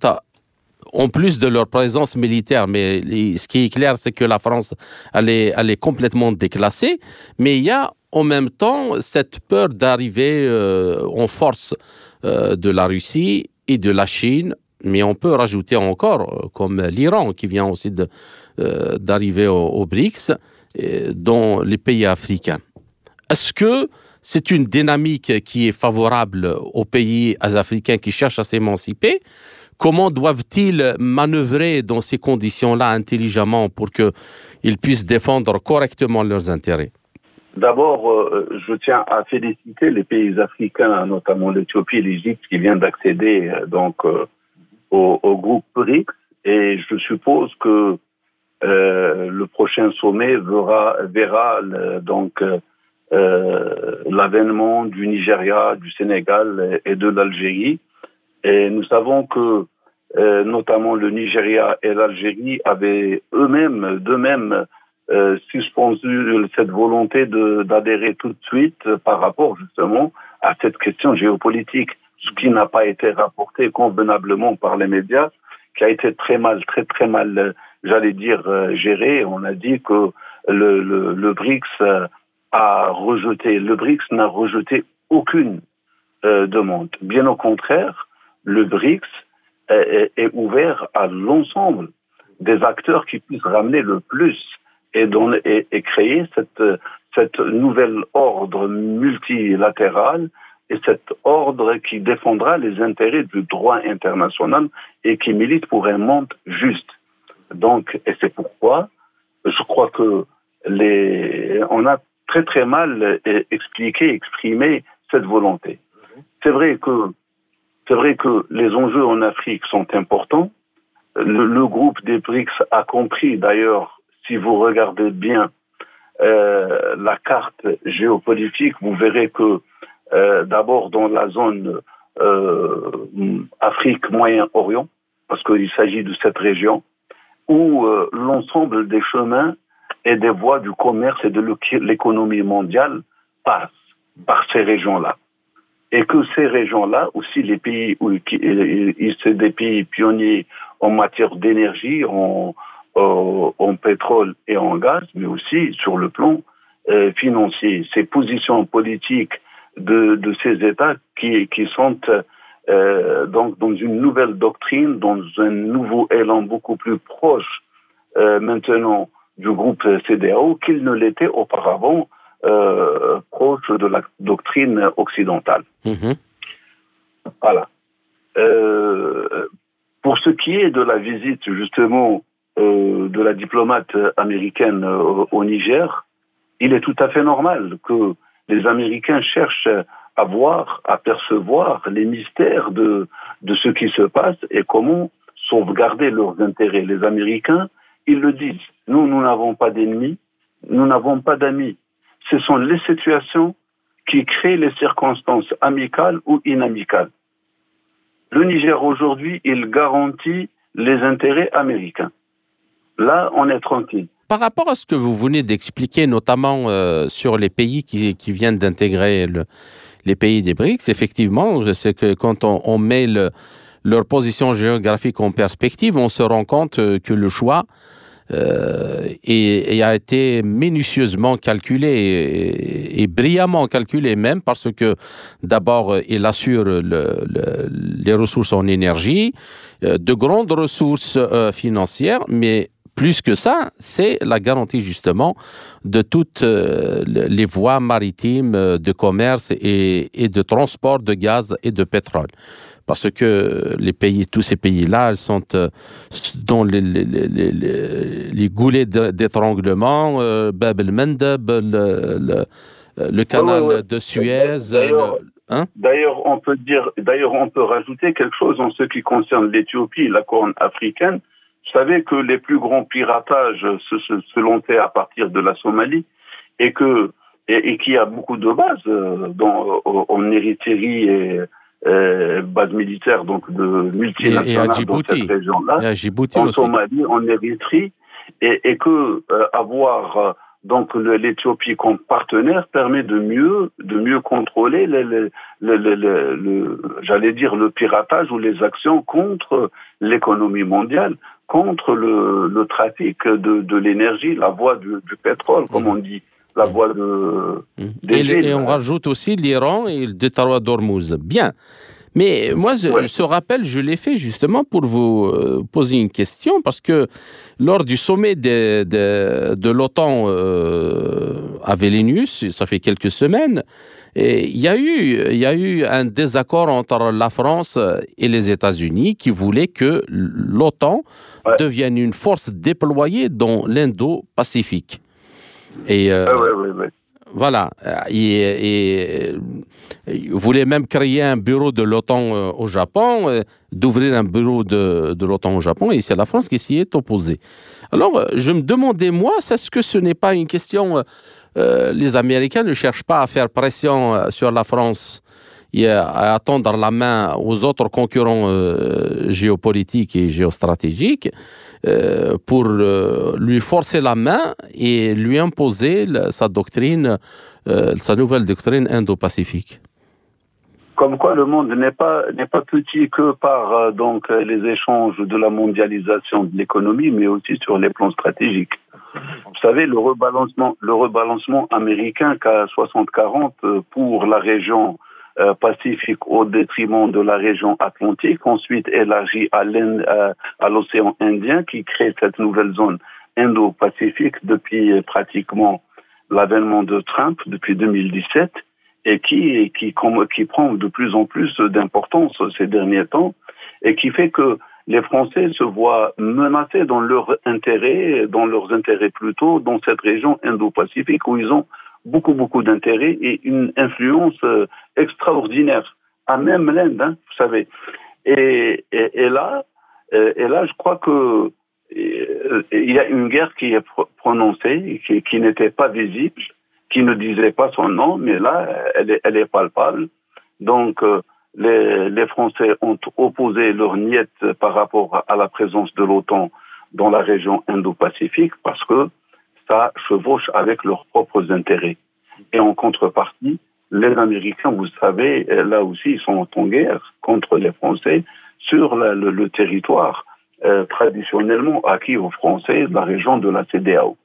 en plus de leur présence militaire, mais ce qui est clair, c'est que la France, elle est, complètement déclassée, mais il y a en même temps cette peur d'arriver euh, en force euh, de la Russie et de la Chine, mais on peut rajouter encore, euh, comme l'Iran qui vient aussi d'arriver au, BRICS, dans les pays africains. Est-ce que c'est une dynamique qui est favorable aux pays africains qui cherchent à s'émanciper? Comment doivent-ils manœuvrer dans ces conditions-là intelligemment pour qu'ils puissent défendre correctement leurs intérêts? D'abord, euh, je tiens à féliciter les pays africains, notamment l'Éthiopie et l'Égypte, qui viennent d'accéder euh, donc euh, au, groupe BRICS. Et je suppose que le prochain sommet verra, donc l'avènement du Nigeria, du Sénégal et de l'Algérie. Et nous savons que notamment le Nigeria et l'Algérie avaient eux-mêmes, d'eux-mêmes, euh, suspendu cette volonté d'adhérer tout de suite par rapport justement à cette question géopolitique, ce qui n'a pas été rapporté convenablement par les médias, qui a été très mal, très très mal, j'allais dire, euh, géré. On a dit que le, BRICS euh, a rejeté, le BRICS n'a rejeté aucune euh, demande. Bien au contraire, le BRICS est, ouvert à l'ensemble des acteurs qui puissent ramener le plus et, et, et créer cette, cette nouvelle ordre multilatéral et cet ordre qui défendra les intérêts du droit international et qui milite pour un monde juste. Donc, et c'est pourquoi je crois que les, on a très très mal expliqué, exprimé cette volonté. C'est vrai que c'est vrai que les enjeux en Afrique sont importants. Le, groupe des BRICS a compris d'ailleurs si vous regardez bien euh, la carte géopolitique, vous verrez que euh, d'abord dans la zone euh, Afrique Moyen-Orient, parce qu'il s'agit de cette région, où euh, l'ensemble des chemins et des voies du commerce et de l'économie mondiale passent par ces régions-là. Et que ces régions-là, aussi les pays, où, c'est des pays pionniers en matière d'énergie, en, en pétrole et en gaz, mais aussi sur le plan euh, financier. Ces positions politiques de, de ces États qui, qui sont euh, donc dans une nouvelle doctrine, dans un nouveau élan beaucoup plus proche euh, maintenant du groupe CDAO qu'il ne l'était auparavant euh, proche de la doctrine occidentale. Mm-hmm. Voilà. Pour ce qui est de la visite justement de la diplomate américaine au Niger, il est tout à fait normal que les Américains cherchent à voir, à percevoir les mystères de, de ce qui se passe et comment sauvegarder leurs intérêts. Les Américains, ils le disent. Nous, nous n'avons pas d'ennemis, nous n'avons pas d'amis. Ce sont les situations qui créent les circonstances amicales ou inamicales. Le Niger aujourd'hui, il garantit les intérêts américains. Là, on est tranquille. Par rapport à ce que vous venez d'expliquer, notamment euh, sur les pays qui, qui viennent d'intégrer les pays des BRICS, effectivement, c'est que quand on, met le, leur position géographique en perspective, on se rend compte euh, que le choix euh, a été minutieusement calculé et, et, brillamment calculé même parce que d'abord il assure le, le, les ressources en énergie, euh, de grandes ressources euh, financières, mais plus que ça, c'est la garantie justement de toutes euh, les voies maritimes euh, de commerce et, de transport de gaz et de pétrole. Parce que les pays, tous ces pays-là, sont euh, dans les, les, les, les goulets d'étranglement, Bab el-Mandeb, le, le, canal de Suez. Hein? d'ailleurs, on peut dire, d'ailleurs, on peut rajouter quelque chose en ce qui concerne l'Éthiopie, la corne africaine. Vous savez que les plus grands piratages se, se, se à partir de la Somalie et que et, qui a beaucoup de bases dans, en Érythrée et bases militaires donc de multinationales dans cette région-là, en Somalie, en Érythrée, et, et que avoir donc l'Éthiopie comme partenaire permet de mieux, de mieux contrôler, le, le, j'allais dire, le piratage ou les actions contre l'économie mondiale, contre le, trafic de, de l'énergie, la voie du, pétrole, comme on dit, la voie de... Et, et, on rajoute aussi l'Iran et le détroit d'Ormuz. Bien. Mais moi, ce rappel, je l'ai fait justement pour vous euh, poser une question, parce que lors du sommet de, de, l'OTAN euh, à Vilnius, ça fait quelques semaines, il y, a eu, il y a eu un désaccord entre la France et les États-Unis qui voulaient que l'OTAN devienne une force déployée dans l'Indo-Pacifique. Et, euh, voilà. Et, voulez même créer un bureau de l'OTAN euh, au Japon, euh, d'ouvrir un bureau de, de l'OTAN au Japon, et c'est la France qui s'y est opposée. Alors, euh, je me demandais, moi, est-ce que ce n'est pas une question... les Américains ne cherchent pas à faire pression sur la France et à, attendre la main aux autres concurrents géopolitiques et géostratégiques. Euh, pour euh, lui forcer la main et lui imposer sa doctrine, euh, sa nouvelle doctrine indo-pacifique. Comme quoi le monde n'est pas n'est pas petit que par donc les échanges de la mondialisation de l'économie, mais aussi sur les plans stratégiques. Vous savez le rebalancement le rebalancement américain qu'à 60-40 pour la région euh, Pacifique au détriment de la région Atlantique, ensuite élargie à l'océan Indien qui crée cette nouvelle zone Indo-Pacifique depuis euh, pratiquement l'avènement de Trump depuis 2017 et qui, qui, qui prend de plus en plus d'importance ces derniers temps et qui fait que les Français se voient menacés dans leurs intérêts, dans leurs intérêts plutôt, dans cette région Indo-Pacifique où ils ont beaucoup, beaucoup d'intérêt et une influence euh, extraordinaire, à même l'Inde, hein, vous savez. Et, et, là, euh, et là, je crois que euh, il y a une guerre qui est prononcée, qui, qui n'était pas visible, qui ne disait pas son nom, mais là, elle est, elle est palpable. Donc, les, Français ont opposé leur niette par rapport à la présence de l'OTAN dans la région Indo-Pacifique parce que ça chevauche avec leurs propres intérêts. Et en contrepartie, les Américains, vous savez, là aussi, ils sont en guerre contre les Français sur le, territoire euh, traditionnellement acquis aux Français de la région de la CDAO.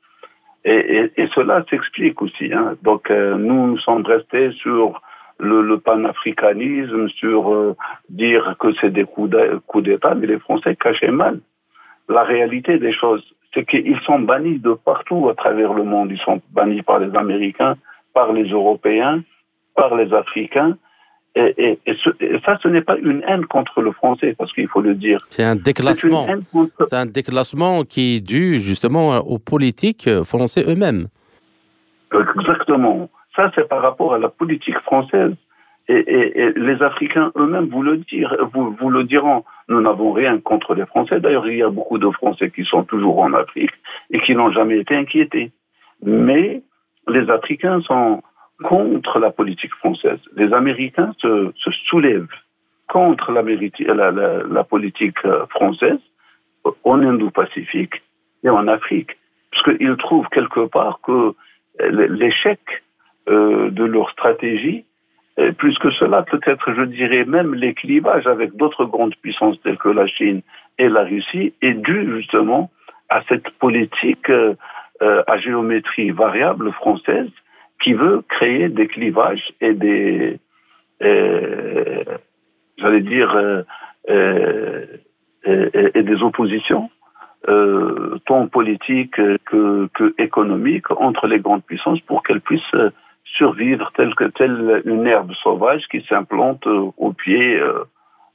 Et, cela s'explique aussi. Hein. Donc, euh, nous sommes restés sur le, panafricanisme, sur dire que c'est des coups d'État, mais les Français cachaient mal la réalité des choses c'est qu'ils sont bannis de partout à travers le monde. Ils sont bannis par les Américains, par les Européens, par les Africains. Et, ça, ce n'est pas une haine contre le français, parce qu'il faut le dire. C'est un déclassement. C'est un déclassement qui est dû justement aux politiques français eux-mêmes. Exactement. Ça, c'est par rapport à la politique française. Et, les Africains eux-mêmes vous le dire, vous, vous le diront. Nous n'avons rien contre les Français. D'ailleurs, il y a beaucoup de Français qui sont toujours en Afrique et qui n'ont jamais été inquiétés. Mais les Africains sont contre la politique française. Les Américains se, soulèvent contre la, la, politique euh, française en Indo-Pacifique et en Afrique, parce qu'ils trouvent quelque part que l'échec euh, de leur stratégie. Plus que cela, peut-être, je dirais même les clivages avec d'autres grandes puissances telles que la Chine et la Russie est dû justement à cette politique euh, euh, à géométrie variable française qui veut créer des clivages et des, j'allais dire, et, des oppositions, tant politiques que, que économiques, entre les grandes puissances pour qu'elles puissent survivre telle que telle une herbe sauvage qui s'implante au pied,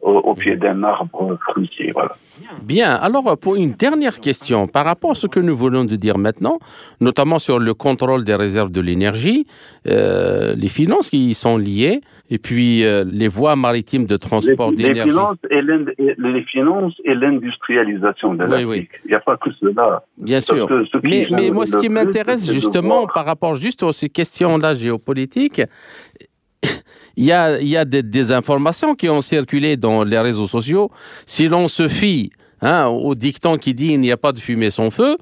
au, pied d'un arbre fruitier. Voilà. Bien, alors pour une dernière question, par rapport à ce que nous venons de dire maintenant, notamment sur le contrôle des réserves de l'énergie, euh, les finances qui y sont liées, et puis euh, les voies maritimes de transport d'énergie. Les finances et l'industrialisation de l'Afrique. Il n'y a pas que cela. Bien sûr. mais, mais moi, ce qui m'intéresse justement par rapport juste aux questions-là géopolitiques, il y a, des, des, informations qui ont circulé dans les réseaux sociaux. Si l'on se fie hein, au dicton qui dit il n'y a pas de fumée sans feu,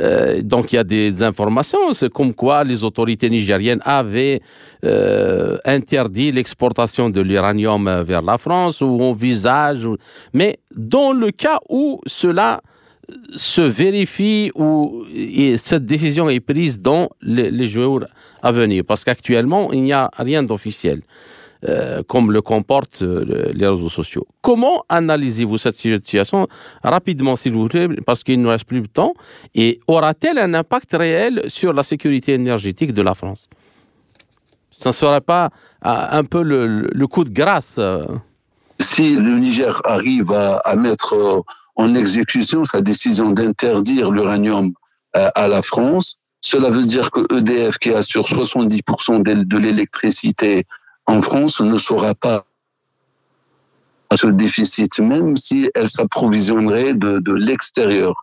euh, donc il y a des informations, c'est comme quoi les autorités nigériennes avaient euh, interdit l'exportation de l'uranium vers la France ou on visage. Mais dans le cas où cela se vérifie ou cette décision est prise dans les, jours à venir, parce qu'actuellement il n'y a rien d'officiel. Euh, comme le comportent euh, les réseaux sociaux. Comment analysez-vous cette situation rapidement, s'il vous plaît, parce qu'il ne reste plus de temps, et aura-t-elle un impact réel sur la sécurité énergétique de la France? Ça ne serait pas euh, un peu le, coup de grâce Si le Niger arrive à, mettre en exécution sa décision d'interdire l'uranium à la France, cela veut dire que EDF, qui assure 70% de l'électricité en France ne sera pas à ce déficit, même si elle s'approvisionnerait de, de l'extérieur.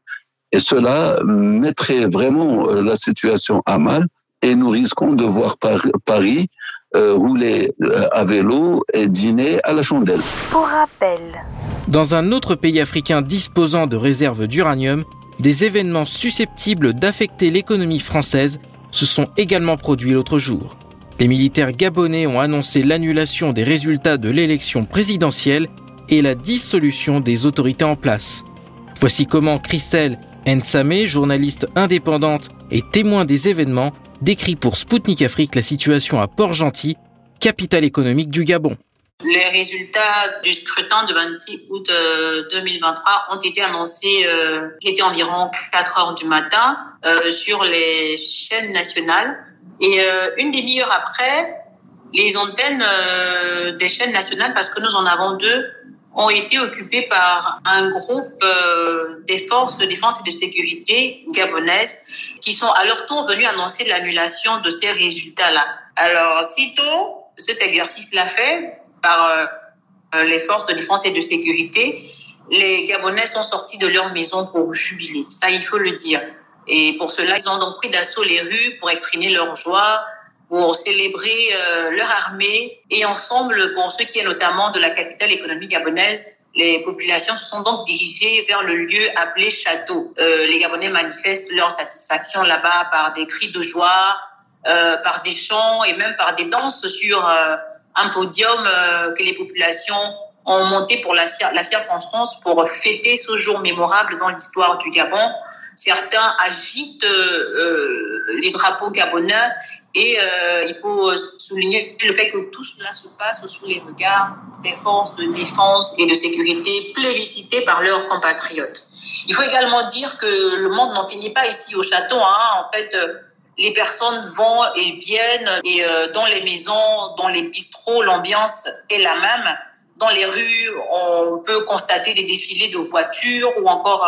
Et cela mettrait vraiment euh, la situation à mal et nous risquons de voir Paris euh, rouler euh, à vélo et dîner à la chandelle. Pour rappel. Dans un autre pays africain disposant de réserves d'uranium, des événements susceptibles d'affecter l'économie française se sont également produits l'autre jour. Les militaires gabonais ont annoncé l'annulation des résultats de l'élection présidentielle et la dissolution des autorités en place. Voici comment Christelle Nsame, journaliste indépendante et témoin des événements, décrit pour Spoutnik Afrique la situation à Port-Gentil, capitale économique du Gabon. Les résultats du scrutin de 26 août 2023 euh, ont été annoncés, euh, il était environ 4 heures du matin, euh, sur les chaînes nationales et euh, une demi-heure après, les antennes des chaînes nationales, parce que nous en avons deux, ont été occupées par un groupe euh, des forces de défense et de sécurité gabonaises qui sont à leur tour venus annoncer l'annulation de ces résultats-là. Alors, sitôt cet exercice-là fait par les forces de défense et de sécurité, les Gabonais sont sortis de leur maison pour jubiler. Ça, il faut le dire. Et pour cela, ils ont donc pris d'assaut les rues pour exprimer leur joie, pour célébrer euh, leur armée. Et ensemble, pour ce qui est notamment de la capitale économique gabonaise, les populations se sont donc dirigées vers le lieu appelé Château. Euh, les Gabonais manifestent leur satisfaction là-bas par des cris de joie, euh, par des chants et même par des danses sur euh, un podium euh, que les populations ont monté pour la, la circonstance pour fêter ce jour mémorable dans l'histoire du Gabon. Certains agitent euh, les drapeaux gabonais et euh, il faut souligner le fait que tout cela se passe sous les regards des forces de défense et de sécurité plébiscitées par leurs compatriotes. Il faut également dire que le monde n'en finit pas ici au château. Hein. En fait, euh, les personnes vont et viennent et dans les maisons, dans les bistrots, l'ambiance est la même. Dans les rues, on peut constater des défilés de voitures ou encore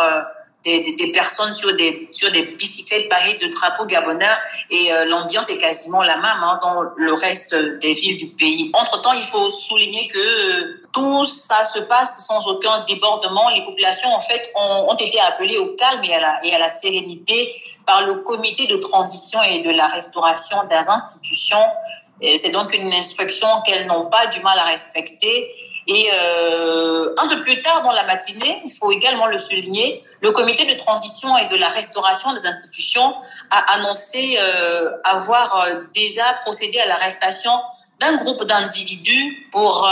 des, personnes sur des, sur des bicyclettes parées de drapeaux gabonais et euh, l'ambiance est quasiment la même hein, dans le reste des villes du pays. Entre-temps, il faut souligner que euh, tout ça se passe sans aucun débordement. Les populations, en fait, ont, ont été appelées au calme et à, la, et à la sérénité par le comité de transition et de la restauration des institutions. C'est donc une instruction qu'elles n'ont pas du mal à respecter et euh, un peu plus tard dans la matinée, il faut également le souligner, le comité de transition et de la restauration des institutions a annoncé euh, avoir euh, déjà procédé à l'arrestation d'un groupe d'individus pour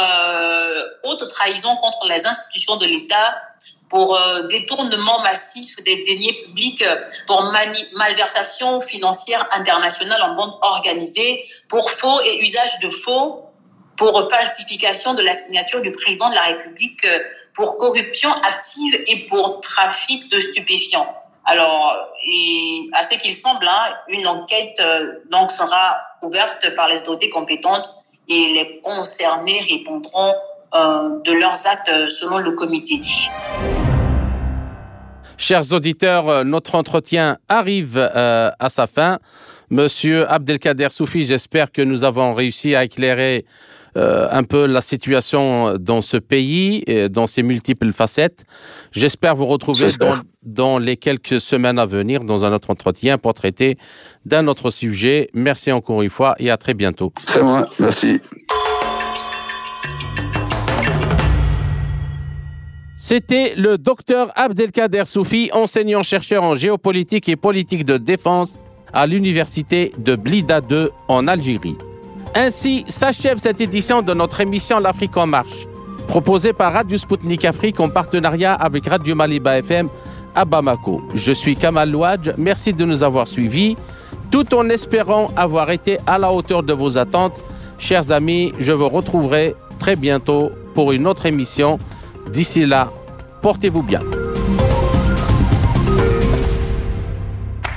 haute trahison contre les institutions de l'État, pour détournement massif des deniers publics, pour malversation financière internationale en bande organisée, pour faux et usage de faux, pour falsification de la signature du président de la République, euh, pour corruption active et pour trafic de stupéfiants. Alors, à ce qu'il semble, hein, une enquête euh, donc sera ouverte par les autorités compétentes et les concernés répondront de leurs actes selon le comité. Chers auditeurs, notre entretien arrive à sa fin. Monsieur Abdelkader Soufi, j'espère que nous avons réussi à éclairer euh, un peu la situation dans ce pays, et dans ses multiples facettes. J'espère vous retrouver dans, les quelques semaines à venir dans un autre entretien pour traiter d'un autre sujet. Merci encore une fois et à très bientôt. C'est moi, merci. C'était le docteur Abdelkader Soufi, enseignant-chercheur en géopolitique et politique de défense à l'université de Blida 2 en Algérie. Ainsi s'achève cette édition de notre émission L'Afrique en marche, proposée par Radio Sputnik Afrique en partenariat avec Radio Maliba FM à Bamako. Je suis Kamal Louadj, merci de nous avoir suivis, tout en espérant avoir été à la hauteur de vos attentes. Chers amis, je vous retrouverai très bientôt pour une autre émission. D'ici là, portez-vous bien.